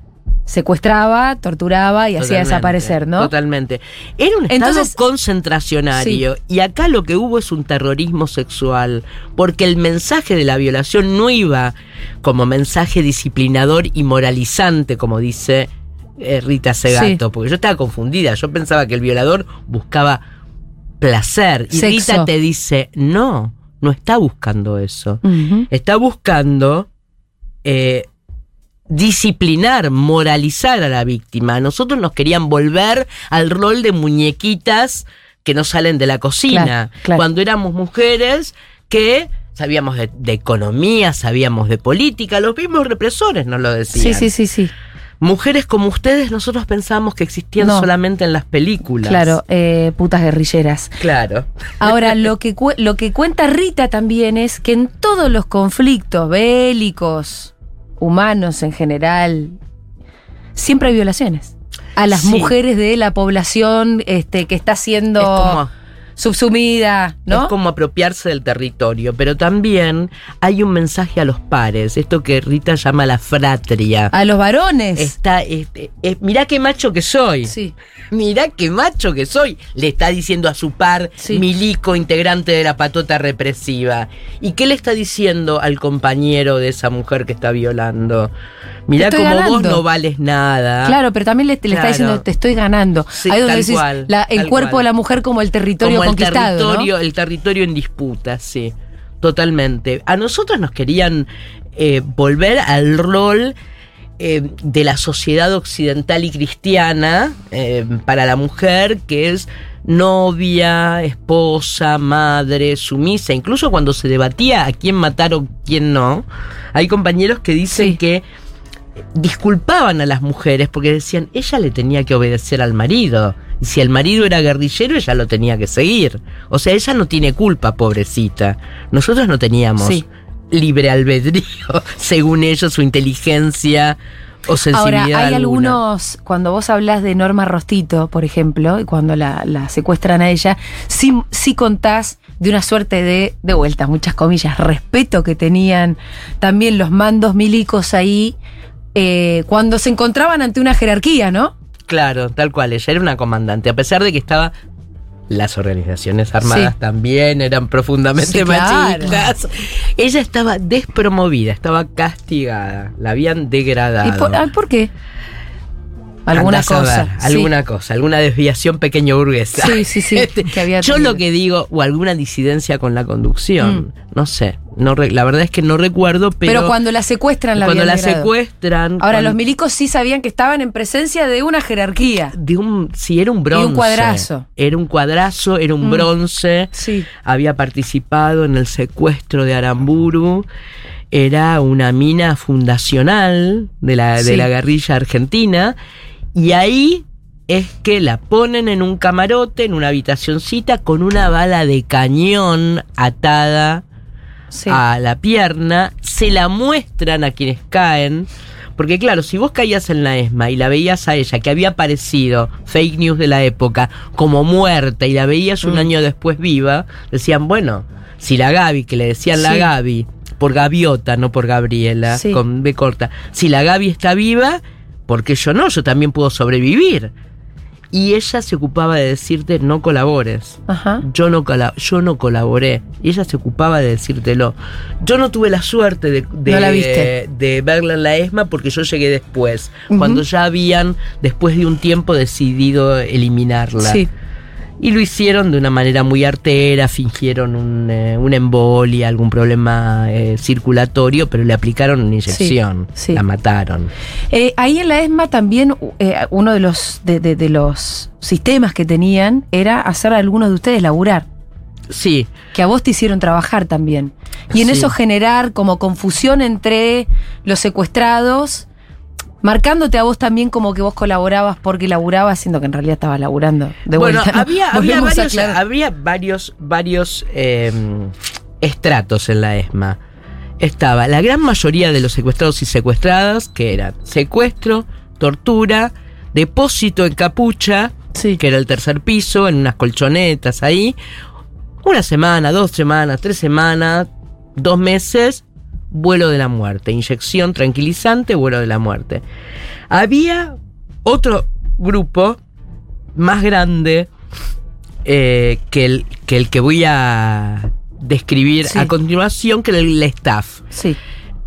Secuestraba, torturaba y hacía desaparecer, ¿no? Totalmente. Era un estado Entonces- concentracionario y acá lo que hubo es un terrorismo sexual, porque el mensaje de la violación no iba como mensaje disciplinador y moralizante, como dice eh, Rita Segato, Sí. porque yo estaba confundida, yo pensaba que el violador buscaba placer y Sexo. Rita te dice, no, no está buscando eso está buscando eh, disciplinar, moralizar a la víctima. Nosotros nos querían volver al rol de muñequitas que no salen de la cocina. Claro, claro. Cuando éramos mujeres que sabíamos de, de economía, sabíamos de política, los mismos represores nos lo decían. Sí, sí, sí, sí. Mujeres como ustedes, nosotros pensábamos que existían No. solamente en las películas. Claro, eh, putas guerrilleras. Claro. Ahora, [LAUGHS] lo que, lo que cuenta Rita también es que en todos los conflictos bélicos, humanos en general, siempre hay violaciones. A las Sí. mujeres de la población este, que está siendo Es como subsumida, ¿no? Es como apropiarse del territorio, pero también hay un mensaje a los pares, esto que Rita llama la fratria. A los varones. Está, este, eh, mirá qué macho que soy. Sí. Mirá qué macho que soy. Le está diciendo a su par, Sí. milico, integrante de la patota represiva. ¿Y qué le está diciendo al compañero de esa mujer que está violando? Mirá como vos no vales nada. Claro, pero también le, le está diciendo, te estoy ganando. Sí, Ahí donde decís, cual, la- el cuerpo cual. de la mujer como el territorio como el conquistado. ¿no? territorio, el territorio en disputa, sí. Totalmente. A nosotros nos querían eh, volver al rol eh, de la sociedad occidental y cristiana eh, para la mujer, que es novia, esposa, madre, sumisa. Incluso cuando se debatía a quién matar o quién no, hay compañeros que dicen Sí. que disculpaban a las mujeres porque decían, ella le tenía que obedecer al marido. Y si el marido era guerrillero, ella lo tenía que seguir. O sea, ella no tiene culpa, pobrecita. Nosotros no teníamos Sí. libre albedrío, [LAUGHS] según ellos, su inteligencia o sensibilidad. Ahora, hay alguna. algunos, cuando vos hablas de Norma Rostito, por ejemplo, y cuando la, la secuestran a ella, sí, sí contás de una suerte de, de vuelta, muchas comillas, respeto que tenían también los mandos milicos ahí, eh, cuando se encontraban ante una jerarquía, ¿no? Claro, tal cual. Ella era una comandante. A pesar de que estaba. Las organizaciones armadas Sí. también eran profundamente Sí, claro. machistas. Ella estaba despromovida, estaba castigada, la habían degradado. ¿Y por, ah, ¿por qué? Alguna Andás cosa. ver, sí. alguna cosa, alguna desviación pequeño burguesa. Sí, sí, sí, [LAUGHS] Este, que había yo lo que digo, o alguna disidencia con la conducción, Mm. no sé. No re- la verdad es que no recuerdo, pero, Pero, cuando la secuestran, la cuando la secuestran. Ahora, cuando- los milicos sí sabían que estaban en presencia de una jerarquía. de un, si era un bronce. cuadrazo. Era un cuadrazo, era un Mm. bronce. Sí. Había participado en el secuestro de Aramburu. Era una mina fundacional de la, de Sí. la guerrilla argentina. Y ahí es que la ponen en un camarote, en una habitacioncita, con una bala de cañón atada Sí. a la pierna, se la muestran a quienes caen. Porque claro, si vos caías en la ESMA y la veías a ella, que había aparecido, fake news de la época, como muerta y la veías un Mm. año después viva, decían, bueno, si la Gaby, que le decían la. Gaby, por gaviota, no por Gabriela, Sí. con B corta, si la Gaby está viva, ¿por qué yo no? Yo también puedo sobrevivir. Y ella se ocupaba de decirte, no colabores. Ajá. Yo no, yo no colaboré. Y ella se ocupaba de decírtelo. Yo no tuve la suerte de, de, No la viste. de verla en la ESMA porque yo llegué después. Cuando ya habían, después de un tiempo, decidido eliminarla. Sí. Y lo hicieron de una manera muy artera, fingieron un, eh, una embolia, algún problema eh, circulatorio, pero le aplicaron una inyección. sí. La mataron. Eh, ahí en la ESMA también eh, uno de los, de, de- de los sistemas que tenían era hacer a algunos de ustedes laburar. Sí, Que a vos te hicieron trabajar también. Y en Sí. eso generar como confusión entre los secuestrados, marcándote a vos también como que vos colaborabas porque laburabas, siendo que en realidad estabas laburando. De bueno, vuelta, ¿no? había, [LAUGHS] había varios, había varios, varios eh, estratos en la ESMA. Estaba la gran mayoría de los secuestrados y secuestradas, que eran secuestro, tortura, depósito en capucha, Sí. que era el tercer piso, en unas colchonetas ahí. Una semana, dos semanas, tres semanas, dos meses, vuelo de la muerte. Inyección tranquilizante, vuelo de la muerte. Había otro grupo más grande eh, que, el, que el que voy a describir Sí. a continuación, que era el staff. Sí.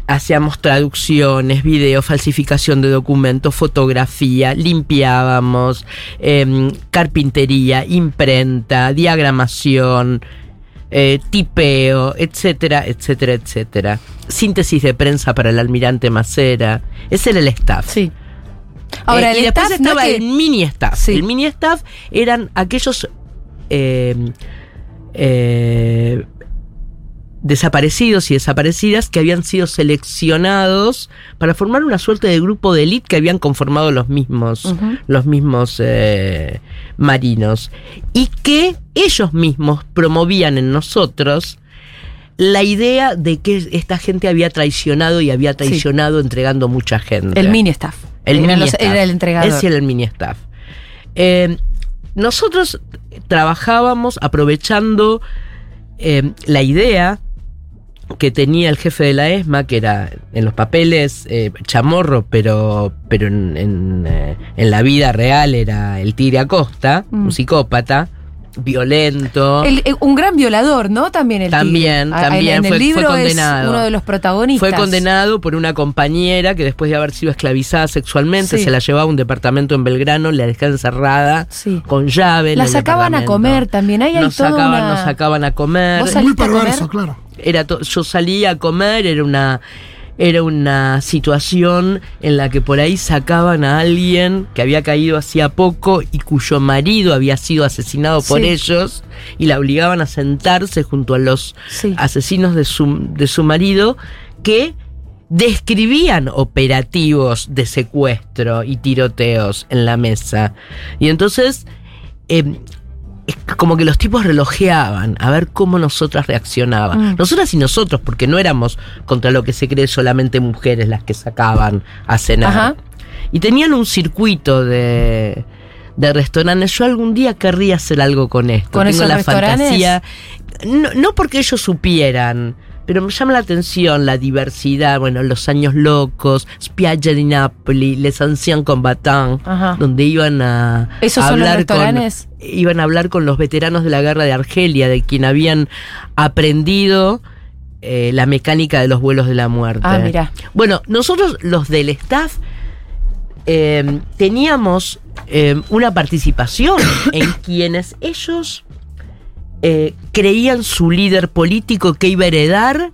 Hacíamos traducciones, videos, falsificación de documentos, fotografía, limpiábamos, em, carpintería, imprenta, diagramación, eh, tipeo, etcétera, etcétera, etcétera. Síntesis de prensa para el almirante Macera. Ese era el staff. Sí. Ahora, Eh, el y después staff, ¿no? estaba que- el mini staff. Sí. El mini staff eran aquellos eh, eh, desaparecidos y desaparecidas que habían sido seleccionados para formar una suerte de grupo de élite que habían conformado los mismos, los mismos eh, marinos y que ellos mismos promovían en nosotros la idea de que esta gente había traicionado y había traicionado entregando mucha gente. el mini staff. El Eran mini los- staff. Era el entregador. Ese era el mini staff. Eh, nosotros trabajábamos aprovechando eh, la idea que tenía el jefe de la ESMA, que era en los papeles eh, chamorro, pero, pero en, en, eh, en la vida real era el Tigre Acosta, Mm. un psicópata, violento. El- el- un gran violador, ¿no? También el También, tigre. También, En el fue- fue libro condenado. es uno de los protagonistas. Fue condenado por una compañera que después de haber sido esclavizada sexualmente Sí. se la llevaba a un departamento en Belgrano, la dejaba encerrada Sí. con llave. La el sacaban a comer también. Ahí hay nos toda sacaban, una- nos sacaban a comer. ¿Vos Muy perverso, comer? claro. Era yo salía a comer, era una era una situación en la que por ahí sacaban a alguien que había caído hacía poco y cuyo marido había sido asesinado por Sí. ellos y la obligaban a sentarse junto a los Sí. asesinos de su, de su marido que describían operativos de secuestro y tiroteos en la mesa. Y entonces, eh, es como que los tipos relojeaban a ver cómo nosotras reaccionaban. Mm. Nosotras y nosotros, porque no éramos contra lo que se cree solamente mujeres las que sacaban a cenar. Ajá. Y tenían un circuito de, de restaurantes. Yo algún día querría hacer algo con esto. ¿Con Tengo esos la restaurantes? fantasía. No, no porque ellos supieran, pero me llama la atención la diversidad. Bueno, los años locos, Spiaggia di Napoli, Les Anciens Combattants, Ajá. donde iban a, ¿Esos a son los hablar con iban a hablar con los veteranos de la guerra de Argelia, de quien habían aprendido eh, la mecánica de los vuelos de la muerte. Ah, mira. Bueno, nosotros los del staff eh, teníamos eh, una participación [COUGHS] en quienes ellos eh, creían su líder político que iba a heredar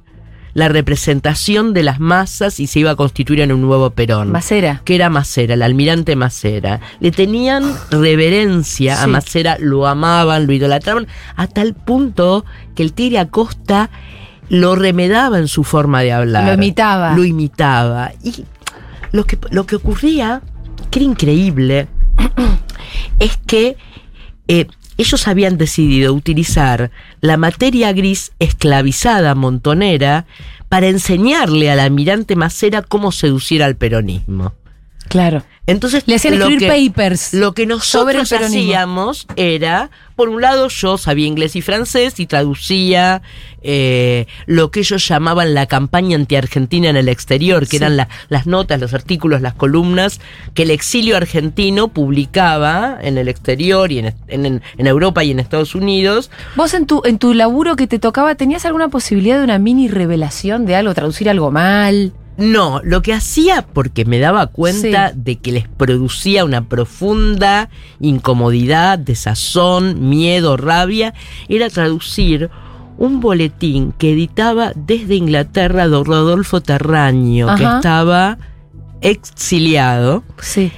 la representación de las masas y se iba a constituir en un nuevo Perón Macera. que era Macera, el almirante Macera. Le tenían reverencia a. Macera, lo amaban, lo idolatraban, a tal punto que el Tigre Acosta lo remedaba en su forma de hablar. Lo imitaba. Lo imitaba. Y lo que, lo que ocurría, que era increíble, [CLEARS THROAT] es que eh, ellos habían decidido utilizar la materia gris esclavizada montonera para enseñarle al almirante Macera cómo seducir al peronismo. Claro. Entonces, Le hacían escribir que- papers. Lo que sobre el nosotros peronismo. hacíamos era, por un lado, yo sabía inglés y francés y traducía eh, lo que ellos llamaban la campaña antiargentina en el exterior, que Sí. eran la- las notas, los artículos, las columnas que el exilio argentino publicaba en el exterior y en, en- en Europa y en Estados Unidos. ¿Vos en tu, en tu laburo que te tocaba, tenías alguna posibilidad de una mini revelación de algo, traducir algo mal? No, lo que hacía, porque me daba cuenta Sí. de que les producía una profunda incomodidad, desazón, miedo, rabia, era traducir un boletín que editaba desde Inglaterra don Rodolfo Terraño, que estaba exiliado Sí.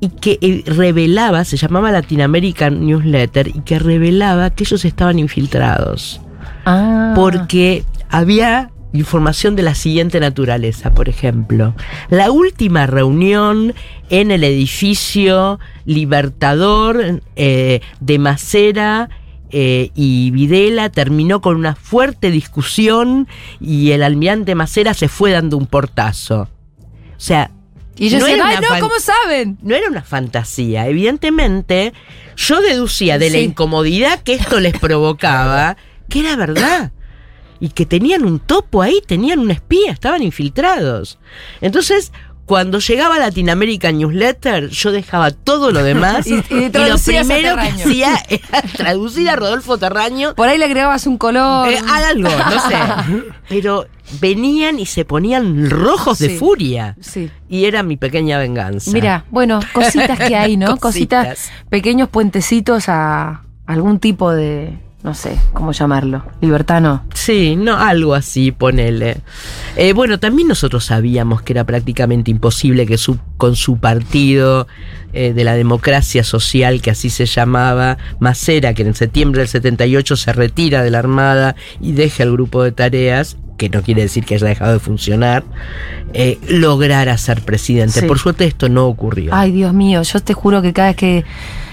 y que eh, revelaba, se llamaba Latin American Newsletter, y que revelaba que ellos estaban infiltrados Ah. porque había información de la siguiente naturaleza, por ejemplo. La última reunión en el edificio Libertador eh, de Macera eh, y Videla terminó con una fuerte discusión y el almirante Macera se fue dando un portazo. O sea, Y ellos no ¿Cómo saben? no era una fantasía. Evidentemente, yo deducía de la incomodidad que esto les provocaba que era verdad. Y que tenían un topo ahí, tenían un espía, estaban infiltrados. Entonces, Cuando llegaba Latinoamérica Newsletter, yo dejaba todo lo demás [LAUGHS] Y- y y, lo primero que hacía era [LAUGHS] traducir a Rodolfo Terraño Por ahí le agregabas un color. eh, algo, no sé. [LAUGHS] Pero venían y se ponían rojos Sí. de furia. Sí. Y era mi pequeña venganza. Mira, bueno, cositas que hay, ¿no? Cositas, Cositas. pequeños puentecitos a algún tipo de, no sé, ¿cómo llamarlo? Libertano. Sí, no, algo así, ponele. Eh, bueno, también nosotros sabíamos que era prácticamente imposible que su, con su partido eh, de la democracia social, que así se llamaba, Macera, que en septiembre del 78 se retira de la Armada y deja el grupo de tareas, que no quiere decir que haya dejado de funcionar, eh, lograra ser presidente. Sí. Por suerte esto no ocurrió. Ay, Dios mío, yo te juro que cada vez que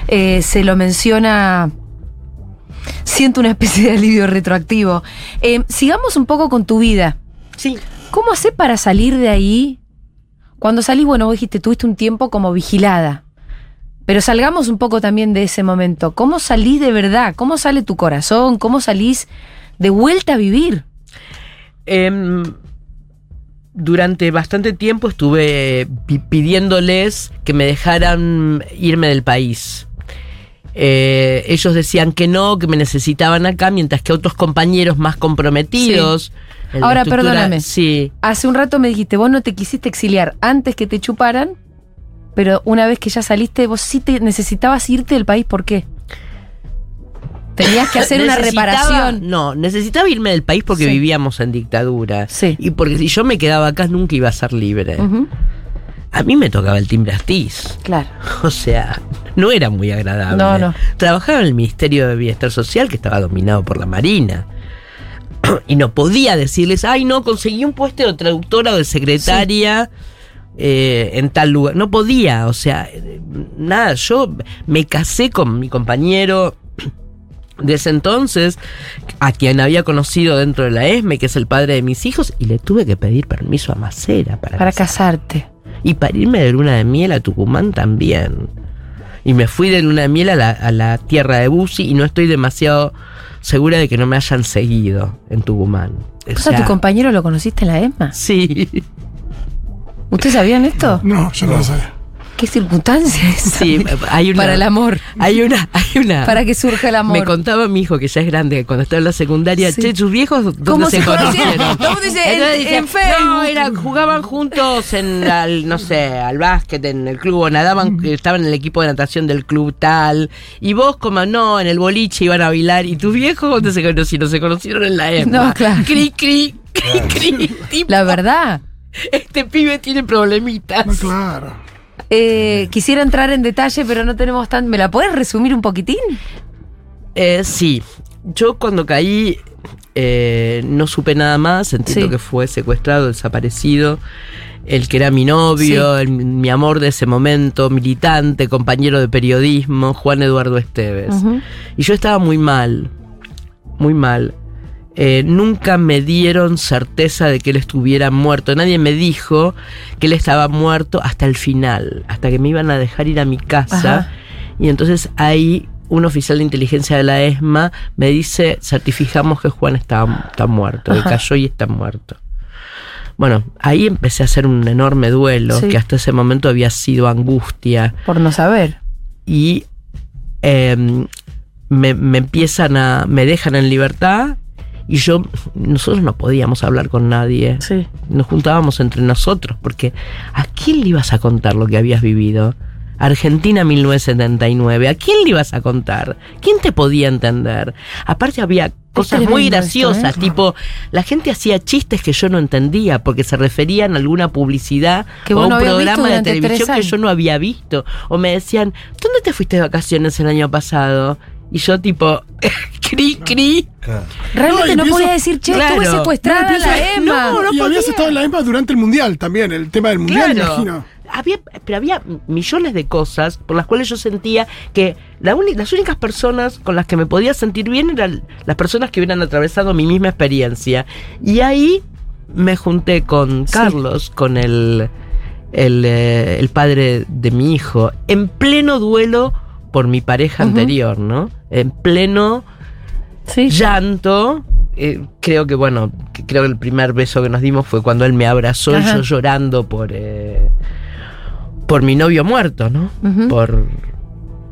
eh, se lo menciona, siento una especie de alivio retroactivo. Eh, sigamos un poco con tu vida. Sí. ¿Cómo haces para salir de ahí? Cuando salís, bueno, vos dijiste, tuviste un tiempo como vigilada. Pero salgamos un poco también de ese momento. ¿Cómo salís de verdad? ¿Cómo sale tu corazón? ¿Cómo salís de vuelta a vivir? Em, durante bastante tiempo estuve pi- pidiéndoles que me dejaran irme del país. Eh, ellos decían que no, que me necesitaban acá, mientras que otros compañeros más comprometidos. Ahora, estructura- perdóname. Sí. Hace un rato me dijiste, vos no te quisiste exiliar antes que te chuparan, pero una vez que ya saliste, vos sí te necesitabas irte del país. ¿Por qué? Tenías que [LAUGHS] hacer una reparación. No, necesitaba irme del país porque Sí. vivíamos en dictadura. Sí. Y porque si yo me quedaba acá nunca iba a ser libre. A mí me tocaba el timbre astiz. Claro. [LAUGHS] O sea, no era muy agradable. No, no. Trabajaba en el Ministerio de Bienestar Social que estaba dominado por la Marina. Y no podía decirles, ay, no, conseguí un puesto de traductora o de secretaria eh, en tal lugar. No podía, o sea, nada, yo me casé con mi compañero de ese entonces, a quien había conocido dentro de la ESME, que es el padre de mis hijos, y le tuve que pedir permiso a Macera para, Para casarte. Y para irme de luna de miel a Tucumán también. Y me fui de luna de miel a la, a la tierra de Busi y no estoy demasiado segura de que no me hayan seguido en Tucumán. O ¿Vos a sea, tu compañero lo conociste en la ESMA? Sí, ¿Ustedes sabían esto? No, yo no lo sabía. ¿Qué circunstancias? sí, hay una... Para el amor. Hay una... Hay una Para que surja el amor. Me contaba mi hijo, que ya es grande, que cuando estaba en la secundaria, Sí. che, sus viejos, ¿dónde ¿Cómo se, se conocieron? ¿Cómo dice? En- dice, en Facebook. No, era, jugaban juntos en, al, no sé, al básquet, en el club, o nadaban, estaban en el equipo de natación del club tal. Y vos, como no, en el boliche iban a bailar. ¿Y tus viejos dónde se conocieron? Se conocieron en la EMA. No, claro. Cri, cri, cri, cri. Tipo, La verdad. Este pibe tiene problemitas. No, claro. Eh, quisiera entrar en detalle, pero no tenemos tan. ¿Me la puedes resumir un poquitín? Eh, sí, yo cuando caí eh, no supe nada más, entiendo Sí. que fue secuestrado, desaparecido. El que era mi novio, el- mi amor de ese momento, militante, compañero de periodismo, Juan Eduardo Esteves. Y yo estaba muy mal, muy mal. Eh, nunca me dieron certeza de que él estuviera muerto. Nadie me dijo que él estaba muerto hasta el final, hasta que me iban a dejar ir a mi casa. Ajá. Y entonces ahí un oficial de inteligencia de la ESMA me dice, certificamos que Juan está, está muerto, que cayó y está muerto. Bueno, ahí empecé a hacer un enorme duelo, Sí. que hasta ese momento había sido angustia Por no saber. y eh, me, me empiezan a. me dejan en libertad y yo. nosotros no podíamos hablar con nadie. Sí. Nos juntábamos entre nosotros, porque ¿a quién le ibas a contar lo que habías vivido? Argentina 1979, ¿a quién le ibas a contar? ¿Quién te podía entender? Aparte había cosas muy graciosas, esto, ¿eh? tipo, la gente hacía chistes que yo no entendía porque se referían a alguna publicidad Que o a un no programa de televisión que yo no había visto. O me decían, ¿dónde te fuiste de vacaciones el año pasado? Y yo tipo, [LAUGHS] cri, cri. Realmente no, pienso- podía decir, che, Claro. estuve secuestrada No, en la [LAUGHS] EMA. no, no y habías estado en la EMA durante el Mundial también, el tema del Mundial, me Claro. imagino. Había, pero había millones de cosas por las cuales yo sentía que la las únicas personas con las que me podía sentir bien eran las personas que hubieran atravesado mi misma experiencia. Y ahí me junté con Sí. Carlos, con el, el, eh, el padre de mi hijo, en pleno duelo por mi pareja anterior, ¿no? En pleno Sí. llanto. eh, creo que, bueno, que creo que el primer beso que nos dimos fue cuando él me abrazó Ajá. yo llorando por, eh, por mi novio muerto, ¿no? Por,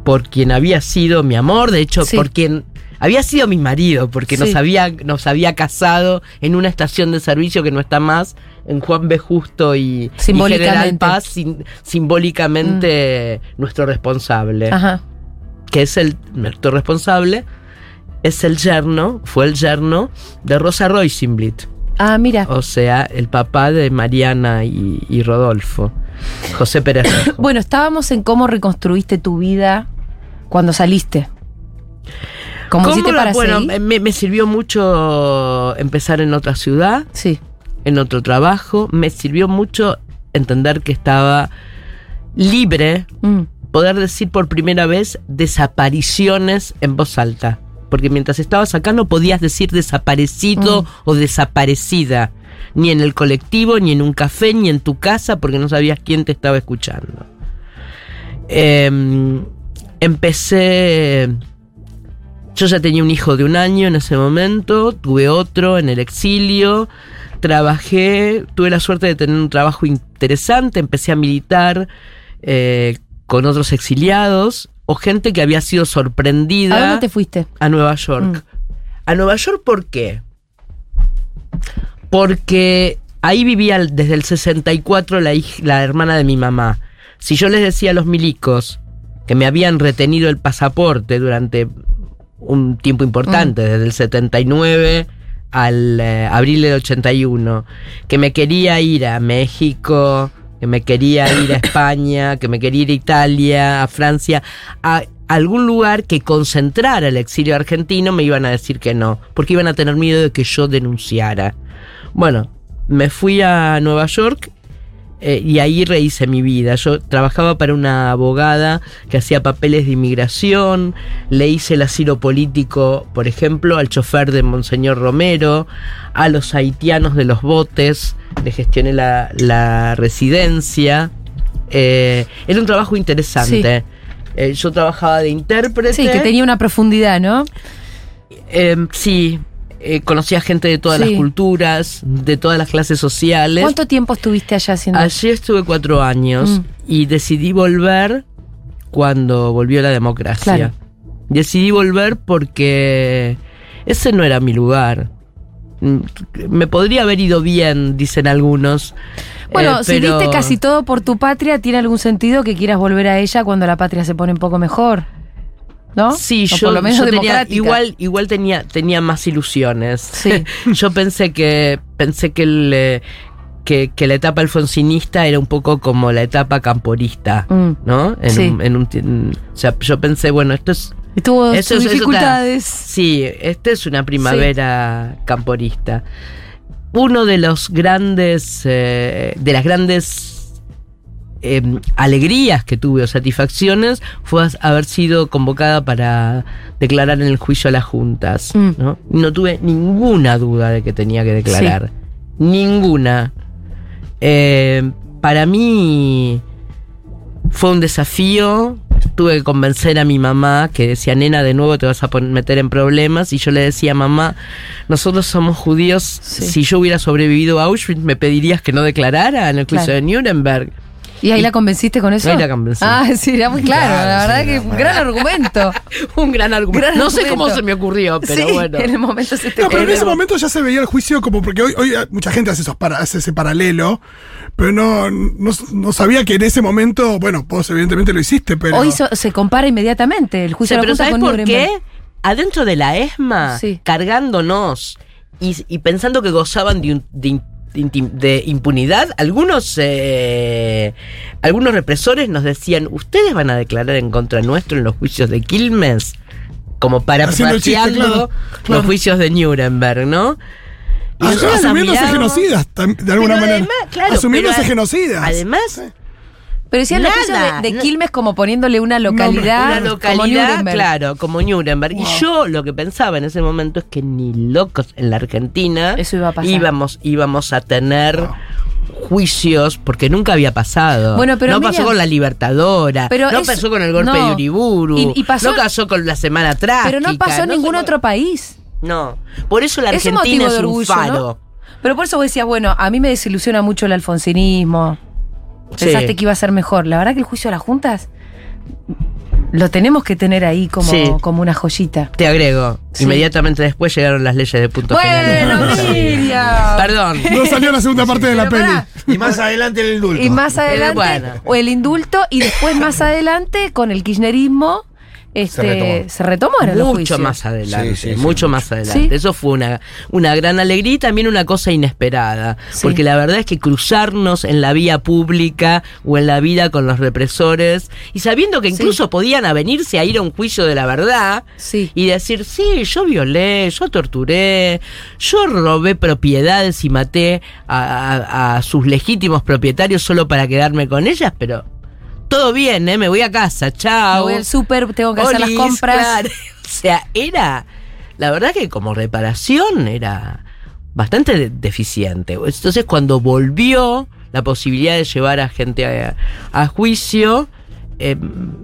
por quien había sido mi amor, de hecho, Sí. por quien había sido mi marido, porque nos, había, nos había casado en una estación de servicio que no está más, en Juan B. Justo y, Simbólicamente. General Paz, sim- simbólicamente nuestro responsable Ajá. que es el nuestro responsable, es el yerno, fue el yerno de Rosa Roisenblit, Ah, mira. o sea, el papá de Mariana y, y Rodolfo, José Pérez. [COUGHS] Bueno, estábamos en cómo reconstruiste tu vida cuando saliste. ¿Cómo, ¿Cómo hiciste la- para bueno, me sirvió mucho empezar en otra ciudad, Sí. en otro trabajo, me sirvió mucho entender que estaba libre, Mm. poder decir por primera vez desapariciones en voz alta. Porque mientras estabas acá no podías decir desaparecido Mm. o desaparecida. Ni en el colectivo, ni en un café, ni en tu casa, porque no sabías quién te estaba escuchando. Em, empecé. Yo ya tenía un hijo de un año en ese momento, tuve otro en el exilio, trabajé, tuve la suerte de tener un trabajo interesante, empecé a militar eh, con otros exiliados o gente que había sido sorprendida ¿A dónde te fuiste? a Nueva York. Mm. ¿A Nueva York por qué? Porque ahí vivía desde el 64 la, hij- la hermana de mi mamá. Si yo les decía a los milicos que me habían retenido el pasaporte durante un tiempo importante, desde el 79 al eh, abril del 81, que me quería ir a México, que me quería ir a [COUGHS] España, que me quería ir a Italia, a Francia, a algún lugar que concentrara el exilio argentino, me iban a decir que no, porque iban a tener miedo de que yo denunciara. Bueno, me fui a Nueva York eh, y ahí rehice mi vida. Yo trabajaba para una abogada que hacía papeles de inmigración, le hice el asilo político, por ejemplo, al chofer de Monseñor Romero, a los haitianos de los botes, le gestioné la, la residencia. Eh, era un trabajo interesante. Eh, yo trabajaba de intérprete. Sí, que tenía una profundidad, ¿no? Sí, eh, conocía gente de todas Sí. las culturas, de todas las clases sociales. ¿Cuánto tiempo estuviste allá haciendo? Allí estuve cuatro años Mm. y decidí volver cuando volvió la democracia. Claro. Decidí volver porque ese no era mi lugar. Mm, Me podría haber ido bien, dicen algunos. Bueno, eh, si pero- diste casi todo por tu patria, ¿tiene algún sentido que quieras volver a ella cuando la patria se pone un poco mejor? ¿No? Sí, O yo, por lo menos yo tenía, igual, igual tenía, tenía más ilusiones. Sí. [LAUGHS] yo pensé que, pensé que el, eh, que, que la etapa alfonsinista era un poco como la etapa camporista, Mm. ¿no? En Sí. un, en un en- o sea, yo pensé, bueno, esto es Y tuvo Eso sus eso dificultades. Sí, esta es una primavera camporista. Uno de los grandes, eh, de las grandes eh, alegrías que tuve o satisfacciones fue haber sido convocada para declarar en el juicio a las juntas. Mm. ¿no? no tuve ninguna duda de que tenía que declarar. Ninguna. Eh, para mí fue un desafío. Tuve que convencer a mi mamá que decía, nena, de nuevo te vas a meter en problemas. Y yo le decía, mamá, nosotros somos judíos. Sí. Si yo hubiera sobrevivido a Auschwitz, ¿me pedirías que no declarara en el juicio Claro. de Nuremberg? ¿Y ahí Y- la convenciste con eso? Ahí la convencí. Ah, sí, era muy claro. Claro, la verdad sí, que un gran argumento. [LAUGHS] un gran argumento. Gran no sé cómo se me ocurrió, pero sí, bueno. en el momento se te No, pero en ese momento ya se veía el juicio como porque hoy, hoy mucha gente hace, esos para- hace ese paralelo, pero no, no, no sabía que en ese momento, bueno, vos evidentemente lo hiciste, pero. Hoy so- se compara inmediatamente el juicio sea, de la pero ¿sabes con por Nuremberg. qué? Adentro de la ESMA, Sí. cargándonos y, y pensando que gozaban de, un- de de impunidad, algunos eh, algunos represores nos decían, ¿ustedes van a declarar en contra nuestro en los juicios de Quilmes? Como para chiste, claro, claro. los juicios de Nuremberg, ¿no? Ah, asumiéndose genocidas, de alguna Pero manera. además, claro, asumiéndose genocidas. Además, Pero decían Nada, de, de Quilmes como poniéndole una localidad. una como localidad, claro, como Nuremberg. Y yo lo que pensaba en ese momento es que ni locos en la Argentina Eso iba a pasar. íbamos, íbamos a tener juicios porque nunca había pasado. Bueno, pero no Miriam- pasó con la Libertadora, Pero no pasó con el golpe no. de Uriburu, Y- y pasó- no pasó con la Semana Trágica. Pero no pasó en ningún otro país. No. Por eso la Es un Argentina es un orgullo, faro. Pero por eso vos decías, bueno, a mí me desilusiona mucho el alfonsinismo. Pensaste Sí. que iba a ser mejor. La verdad que el juicio a las juntas lo tenemos que tener ahí como, Sí. como una joyita. Te agrego. Sí. Inmediatamente después llegaron las leyes de punto Bueno, final. Miriam. [LAUGHS] Perdón. No salió la segunda parte de la peli. pará. Y más adelante el indulto. Y más adelante, bueno. o el indulto, y después más adelante, con el kirchnerismo, este, retomó. se retomaron los Mucho juicios. más adelante, Sí, sí, sí. mucho más adelante. Sí. Eso fue una, una gran alegría y también una cosa inesperada. Sí. Porque la verdad es que cruzarnos en la vía pública o en la vida con los represores y sabiendo que Sí. incluso podían avenirse a ir a un juicio de la verdad Sí. y decir, sí, yo violé, yo torturé, yo robé propiedades y maté a, a- a sus legítimos propietarios solo para quedarme con ellas, pero todo bien, ¿eh? me voy a casa, Me chao. voy al súper, tengo que hacer las compras. claro. [LAUGHS] O sea, era. La verdad que como reparación era bastante de- deficiente. Entonces, cuando volvió la posibilidad de llevar a gente a, a juicio, eh,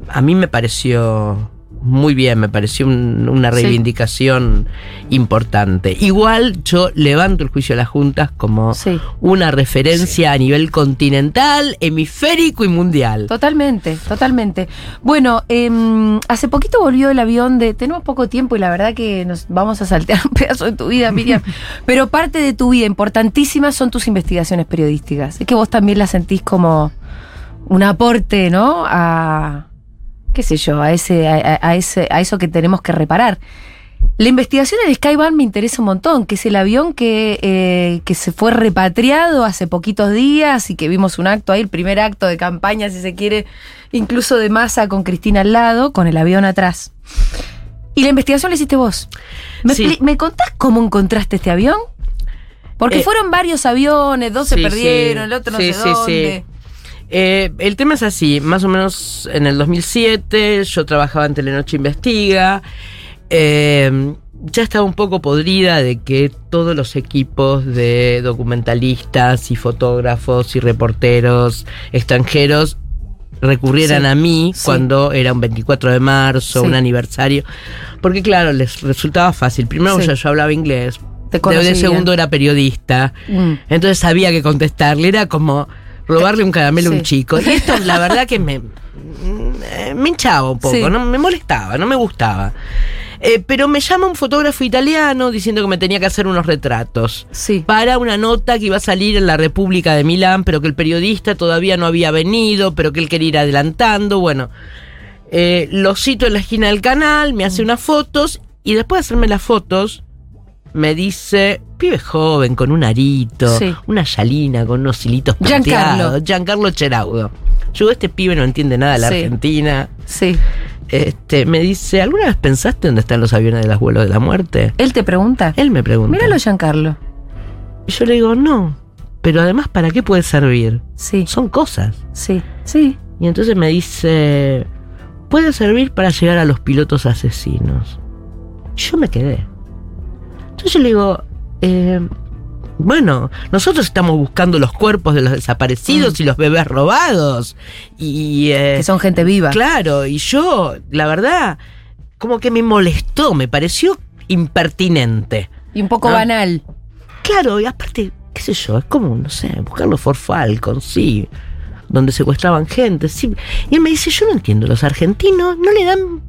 a mí me pareció muy bien, me pareció un- una Sí. reivindicación importante. Igual yo levanto el juicio a las juntas como Sí. una referencia a nivel continental, hemisférico y mundial. Totalmente, totalmente. Bueno, em, hace poquito volvió el avión de. Tenemos poco tiempo y la verdad que nos vamos a saltear un pedazo de tu vida, Miriam. [LAUGHS] Pero parte de tu vida importantísima son tus investigaciones periodísticas. Es que vos también las sentís como un aporte, ¿no? A. qué sé yo, a ese, a, ese, a eso que tenemos que reparar. La investigación del Skyban me interesa un montón, que es el avión que, eh, que se fue repatriado hace poquitos días y que vimos un acto ahí, el primer acto de campaña, si se quiere, incluso de masa con Cristina al lado, con el avión atrás. Y la investigación la hiciste vos. ¿Me, Sí. ¿me contás cómo encontraste este avión? Porque Eh, fueron varios aviones, dos se sí, perdieron, sí. el otro no Sí, sé sí, dónde. Eh, el tema es así, más o menos en el 2007 yo trabajaba en Telenoche Investiga, eh, ya estaba un poco podrida de que todos los equipos de documentalistas y fotógrafos y reporteros extranjeros recurrieran Sí, a mí sí. cuando era un 24 de marzo, Sí. un aniversario, porque claro, les resultaba fácil. Primero Sí. yo, hablaba inglés, de, segundo era periodista. Mm. Entonces sabía que contestarle, era como robarle un caramelo a un chico. Y esto la verdad que me, eh, me hinchaba un poco, Sí. no me molestaba, no me gustaba. Eh, pero me llama un fotógrafo italiano diciendo que me tenía que hacer unos retratos Sí. para una nota que iba a salir en la República de Milán, pero que el periodista todavía no había venido, pero que él quería ir adelantando. Bueno, eh, lo cito en la esquina del canal, me hace Mm. unas fotos y después de hacerme las fotos, me dice, pibe joven, con un arito, Sí. una yalina, con unos hilitos Giancarlo. Giancarlo Cheraudo. Yo, este pibe no entiende nada de la Sí. Argentina. Sí. Este, me dice, ¿alguna vez pensaste dónde están los aviones de las vuelos de la muerte? Él te pregunta. Él me pregunta. Míralo, Giancarlo. Y yo le digo, no. Pero además, ¿para qué puede servir? Sí, Son cosas. sí, sí. Y entonces me dice, puede servir para llegar a los pilotos asesinos. Yo me quedé. Entonces yo le digo, eh, bueno, nosotros estamos buscando los cuerpos de los desaparecidos y los bebés robados. Y... eh, Que son gente viva. Claro, y yo, la verdad, como que me molestó, me pareció impertinente. Y un poco Ah. banal. Claro, y aparte, qué sé yo, es como, no sé, buscar los Falcon, sí, donde secuestraban gente, sí. Y él me dice, yo no entiendo, los argentinos no le dan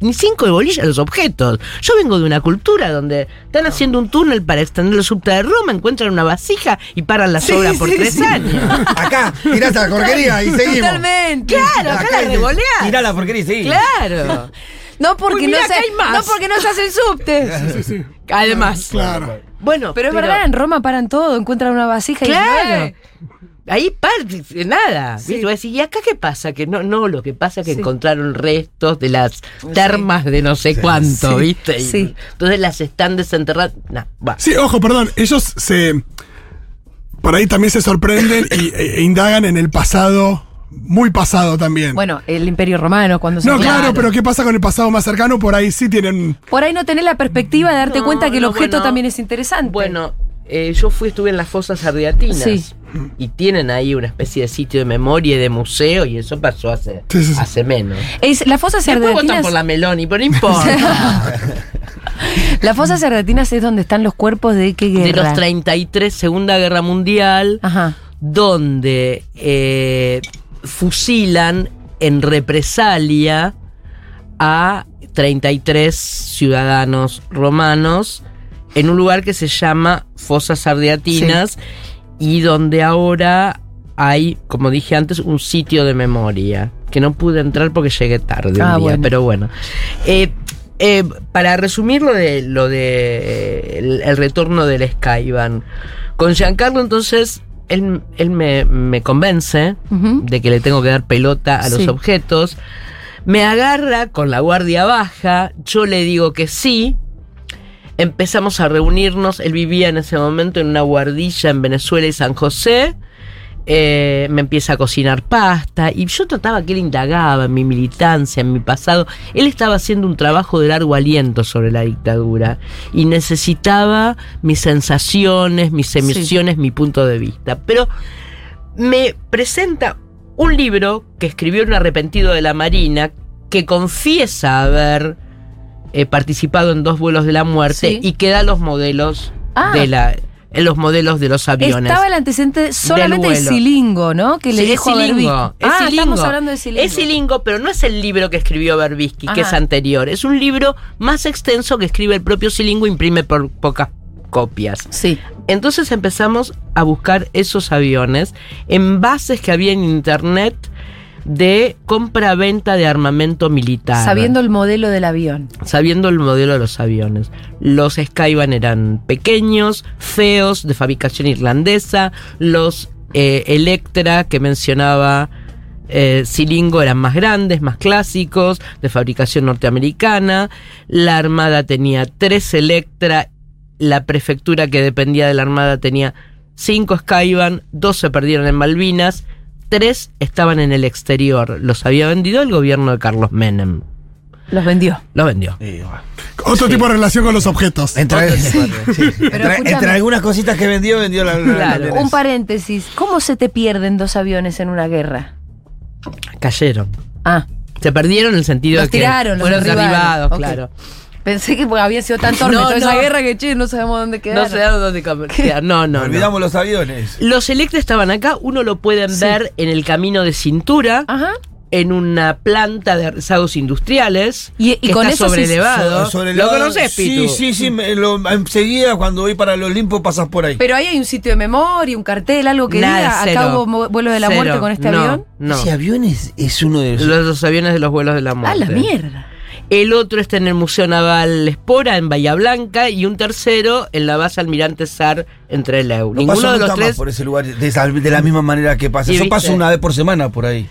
ni cinco de bolilla a los objetos. Yo vengo de una cultura donde están haciendo un túnel para extender el subte de Roma, encuentran una vasija y paran la obra por tres años. Acá, tirás a la porquería y seguimos. Totalmente. Claro, acá la revoleás. Tirá la porquería y seguí. Claro. No porque Uy, no se, acá no porque no se hace el subte. Sí, sí. Además. Claro. Bueno, Pero es verdad, en Roma paran todo, encuentran una vasija y Claro. Ahí parte, nada. Sí. ¿viste? ¿y acá qué pasa? Que no, no, lo que pasa es que Sí. encontraron restos de las termas de no sé cuánto, Sí. ¿viste? Y Sí. Entonces las están desenterrando. Nah, va. Sí, ojo, perdón, ellos se. Por ahí también se sorprenden y, e, e indagan en el pasado, muy pasado también. Bueno, el Imperio Romano, cuando se no, claro, pero ¿qué pasa con el pasado más cercano? Por ahí sí tienen. Por ahí no tenés la perspectiva de darte No, cuenta que el no, objeto bueno. también es interesante. Bueno, eh, yo fui, estuve en las fosas ardeatinas. Sí. Y tienen ahí una especie de sitio de memoria y de museo, y eso pasó hace, hace menos. Es, las fosas Después votan ardeatinas. por la Meloni, pero no importa. [LAUGHS] Las fosas argentinas es donde están los cuerpos de qué guerra. De los 33, Segunda Guerra Mundial, Ajá. donde eh, fusilan en represalia a 33 ciudadanos romanos en un lugar que se llama Fosas Ardeatinas y donde ahora hay, como dije antes, un sitio de memoria que no pude entrar porque llegué tarde Ah, un día, bueno. pero bueno. Eh, eh, para resumir lo de lo de el, el retorno del Skyban, con Giancarlo entonces él, él me, me convence de que le tengo que dar pelota a los Sí. objetos. Me agarra con la guardia baja, yo le digo que sí. Empezamos a reunirnos, él vivía en ese momento en una guardilla en Venezuela y San José. Eh, me empieza a cocinar pasta y yo trataba que él indagaba en mi militancia, en mi pasado. Él estaba haciendo un trabajo de largo aliento sobre la dictadura y necesitaba mis sensaciones, mis emociones, mi punto de vista. Pero me presenta un libro que escribió un arrepentido de la Marina que confiesa haber eh, participado en dos vuelos de la muerte Sí. y que da los modelos Ah. de la en los modelos de los aviones. Estaba el antecedente solamente de. Silingo, ¿no? Que le Sí, dijo es a Berbisky. Silingo, es Ah, Silingo. estamos hablando de Silingo. Es Silingo, pero no es el libro que escribió Berbisky, que es anterior. Es un libro más extenso que escribe el propio Silingo e imprime por pocas copias. Sí. Entonces empezamos a buscar esos aviones en bases que había en internet de compra-venta de armamento militar. Sabiendo el modelo del avión. sabiendo el modelo de los aviones. Los Skyban eran pequeños, feos, de fabricación irlandesa. Los eh, Electra que mencionaba eh, Silingo eran más grandes, más clásicos, de fabricación norteamericana. La Armada tenía tres Electra. La prefectura que dependía de la Armada tenía cinco Skyban, dos se perdieron en Malvinas, tres estaban en el exterior. Los había vendido el gobierno de Carlos Menem. Los vendió. Los vendió. Sí, bueno. Otro tipo de relación con los objetos. Entre, sí, entre- entre algunas cositas que vendió, vendió la. la- Claro. la- Un paréntesis. ¿Cómo se te pierden dos aviones en una guerra? Cayeron. Ah, Se perdieron en el sentido Los de que tiraron, los fueron derribados, claro. Pensé que había sido tan torpe No, esa no. guerra que che, no sabemos dónde quedar. No sé a dónde quedar. No, no, no. Olvidamos los aviones. Los Electra estaban acá, uno lo pueden Sí. ver en el camino de cintura, Ajá. en una planta de rezagos industriales. Y- y que con está eso sí- sobrelevado. So- sobre ¿Lo conoces, Pitu? Sí, sí, sí. me- lo- enseguida, cuando voy para el Olimpo, pasas por ahí. Pero ahí hay un sitio de memoria, un cartel, algo que Nada, diga, cero. acá hubo vuelo de la Cero. muerte con este No, avión. No. Ese avión es, es uno de los. Los, los aviones de los vuelos de la Ah, muerte. la mierda. El otro está en el Museo Naval Espora, en Bahía Blanca, y un tercero en la base Almirante Sar, en Trelew. no Ninguno paso de los nunca más tres por ese lugar de, esa- de la misma manera que pasa. Y Yo viste- paso una vez por semana por ahí.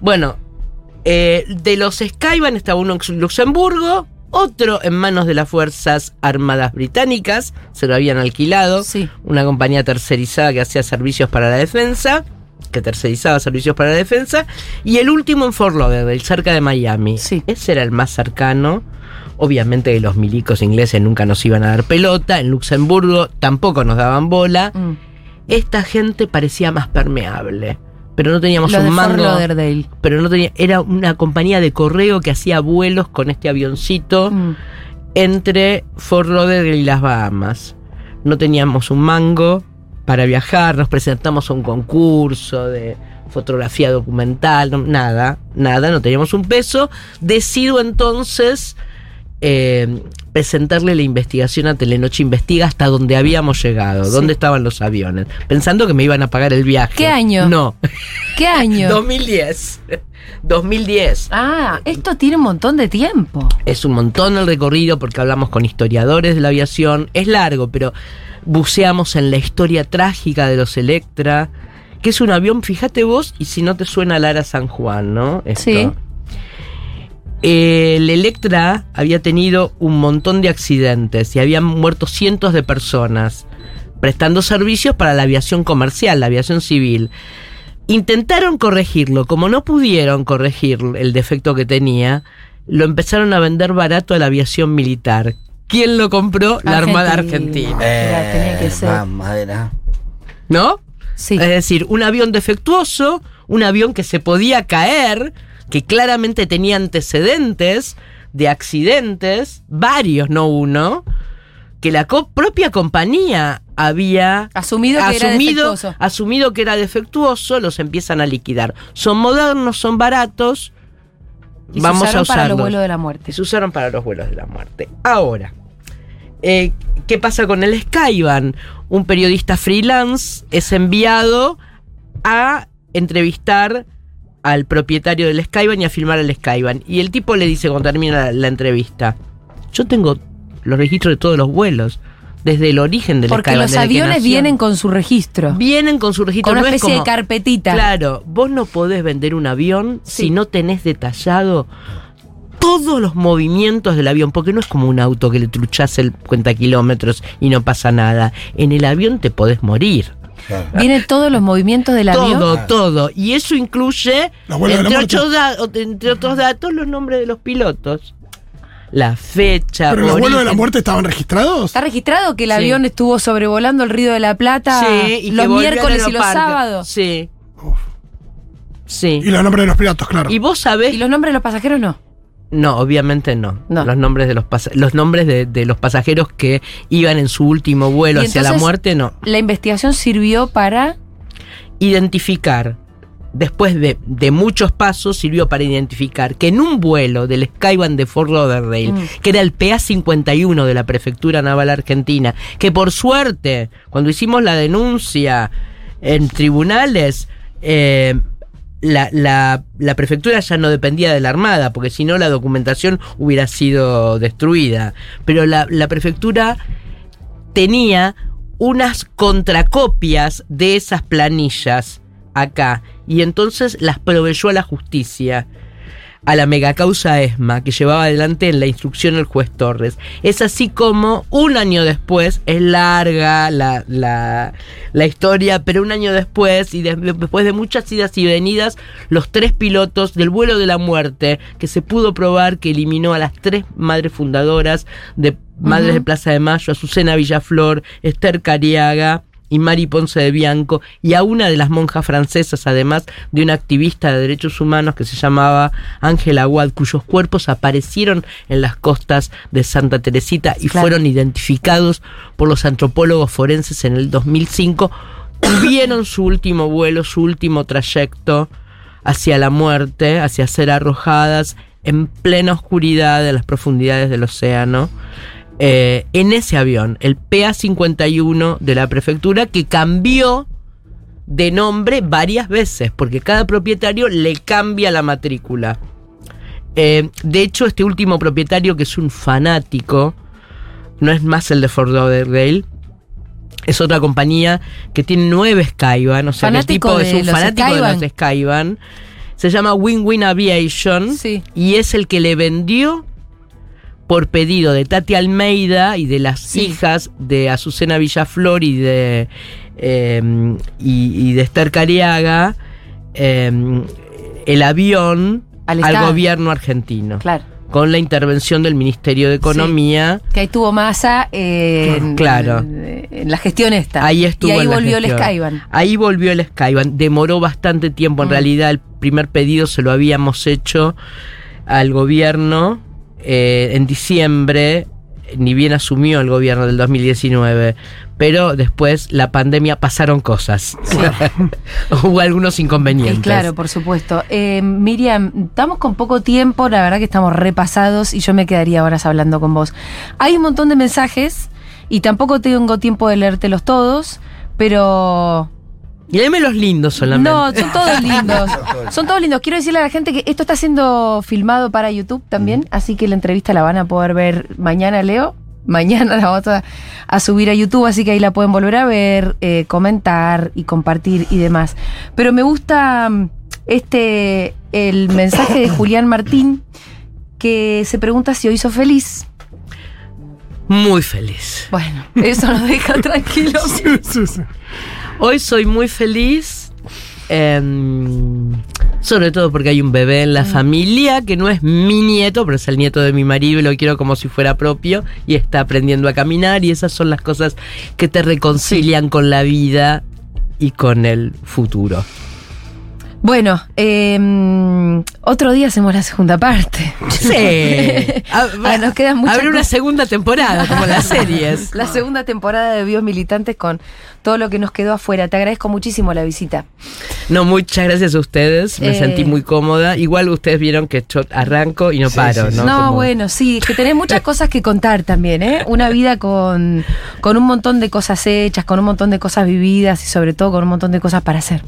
Bueno, eh, de los Skyban estaba uno en Luxemburgo, otro en manos de las Fuerzas Armadas Británicas, se lo habían alquilado, Sí. una compañía tercerizada que hacía servicios para la defensa, que tercerizaba servicios para la defensa, y el último en Fort Lauderdale, cerca de Miami. Sí. Ese era el más cercano. Obviamente que los milicos ingleses nunca nos iban a dar pelota, en Luxemburgo tampoco nos daban bola. Mm. Esta gente parecía más permeable, pero no teníamos Los un de Fort mando Lauderdale. pero no tenía, era una compañía de correo que hacía vuelos con este avioncito Mm. entre Fort Lauderdale y las Bahamas. No teníamos un mango para viajar, nos presentamos a un concurso de fotografía documental, no- nada, nada, no teníamos un peso. Decido entonces eh, presentarle la investigación a Telenoche Investiga hasta donde habíamos llegado, Sí. dónde estaban los aviones, pensando que me iban a pagar el viaje. ¿Qué año? No, ¿Qué [LAUGHS] año? 2010. 2010. Ah, esto tiene un montón de tiempo. Es un montón el recorrido porque hablamos con historiadores de la aviación. Es largo, pero buceamos en la historia trágica de los Electra, que es un avión, fíjate vos, y si no te suena Lara San Juan, ¿no? Esto. Sí. El Electra había tenido un montón de accidentes y habían muerto cientos de personas prestando servicios para la aviación comercial, la aviación civil. Intentaron corregirlo, como no pudieron corregir el defecto que tenía, lo empezaron a vender barato a la aviación militar. ¿Quién lo compró? La Armada Argentina. Tenía que ser. ah, madera. ¿No? Sí. Es decir, un avión defectuoso, un avión que se podía caer, que claramente tenía antecedentes de accidentes, varios, no uno, que la co- propia compañía había Asumido que era asumido que era defectuoso, los empiezan a liquidar. Son modernos, son baratos, Y vamos se usaron a para los usarlos. vuelos de la muerte. se usaron para los vuelos de la muerte. Ahora, eh, ¿qué pasa con el Skyban? Un periodista freelance es enviado a entrevistar al propietario del Skyban y a filmar el Skyban. Y el tipo le dice cuando termina la, la entrevista, yo tengo los registros de todos los vuelos, desde el origen del Porque Skyban. los desde que aviones vienen con su registro. Vienen con su registro. Con una no es especie de carpetita. Claro, vos no podés vender un avión Sí. si no tenés detallado todos los movimientos del avión, porque no es como un auto que le truchás el cuenta kilómetros y no pasa nada. En el avión te podés morir. Vienen todos los movimientos del avión. Todo, todo. Y eso incluye, Los entre, ocho da- entre otros datos, los nombres de los pilotos. La fecha. ¿Pero los vuelos de la muerte estaban registrados? Está registrado que el Sí. avión estuvo sobrevolando el Río de la Plata Sí, y que los miércoles y los sábados. Sí. Uf. Sí. Y los nombres de los piratas, claro. Y vos sabés ¿Y los nombres de los pasajeros no? No, obviamente no. No. Los nombres de los los nombres de, de los pasajeros que iban en su último vuelo Y hacia la muerte, no. La investigación sirvió para. Identificar, después de, de muchos pasos, sirvió para identificar que en un vuelo del Skyban de Fort Lauderdale, Mm. que era el PA-51 de la Prefectura Naval Argentina, que por suerte, cuando hicimos la denuncia en tribunales, eh, la, la- la prefectura ya no dependía de la Armada, porque si no la documentación hubiera sido destruida. Pero la, la prefectura tenía unas contracopias de esas planillas acá y entonces las proveyó a la justicia a la megacausa ESMA que llevaba adelante en la instrucción el juez Torres. Es así como un año después, es larga la, la, la historia, pero un año después y de- después de muchas idas y venidas, los tres pilotos del vuelo de la muerte, que se pudo probar que eliminó a las tres madres fundadoras de Madres de Plaza de Mayo, Azucena Villaflor, Esther Cariaga, y Mari Ponce de Bianco, y a una de las monjas francesas, además de una activista de derechos humanos que se llamaba Ángela Aguad, cuyos cuerpos aparecieron en las costas de Santa Teresita y Claro. fueron identificados por los antropólogos forenses en el 2005, tuvieron su último vuelo, su último trayecto hacia la muerte, hacia ser arrojadas en plena oscuridad de las profundidades del océano eh, en ese avión, el PA-51 de la prefectura, que cambió de nombre varias veces, porque cada propietario le cambia la matrícula. Eh, de hecho, este último propietario, que es un fanático, no es más el de Fort Lauderdale, es otra compañía que tiene nueve Skyban, o sea, el tipo es de un fanático de los Skyban. Se llama Win Win Aviation Sí. y es el que le vendió por pedido de Tati Almeida y de las Sí. hijas de Azucena Villaflor y de eh, y, y de Esther Cariaga eh, el avión Al gobierno argentino Claro. con la intervención del Ministerio de Economía. Que ahí tuvo masa eh, en, Claro. en, en la gestión esta. Ahí estuvo Y ahí en la volvió el. Skyban. Ahí volvió el Skyban. Demoró bastante tiempo. En Mm. realidad, el primer pedido se lo habíamos hecho al gobierno eh, en diciembre. Ni bien asumió el gobierno del 2019. Pero después, la pandemia, pasaron cosas. [LAUGHS] Hubo algunos inconvenientes. Claro, por supuesto. Eh, Miriam, estamos con poco tiempo, la verdad que estamos repasados y yo me quedaría horas hablando con vos. Hay un montón de mensajes y tampoco tengo tiempo de leértelos todos, pero Y léeme los lindos solamente. no, [LAUGHS] son todos lindos. Son todos lindos. Quiero decirle a la gente que esto está siendo filmado para YouTube también, así que la entrevista la van a poder ver mañana, Leo. Mañana [LAUGHS] la vamos a, a subir a YouTube, así que ahí la pueden volver a ver, eh, comentar y compartir y demás. Pero me gusta mm, este el mensaje de Julián Martín que se pregunta si hoy sos feliz. Muy feliz. Bueno, eso nos deja tranquilos. [LAUGHS] Sí, sí, sí. Hoy soy muy feliz. em, sobre todo porque hay un bebé en la familia que no es mi nieto, pero es el nieto de mi marido y lo quiero como si fuera propio y está aprendiendo a caminar y esas son las cosas que te reconcilian con la vida y con el futuro. Bueno, eh, otro día hacemos la segunda parte. Sí. [LAUGHS] Ah, Ah, nos quedan muchas Habrá una segunda temporada, como las [LAUGHS] series. La segunda temporada de Bios Militantes con todo lo que nos quedó afuera. Te agradezco muchísimo la visita. No, muchas gracias a ustedes. Me Eh. sentí muy cómoda. Igual ustedes vieron que yo arranco y no Sí, paro, sí, ¿no? No, Como- bueno, sí, que tenés muchas [LAUGHS] cosas que contar también, ¿eh? Una vida con, con un montón de cosas hechas, con un montón de cosas vividas y sobre todo con un montón de cosas para hacer.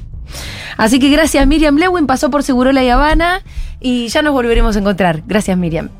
Así que gracias Miriam Lewin, pasó por Segurola y Habana y ya nos volveremos a encontrar. Gracias Miriam.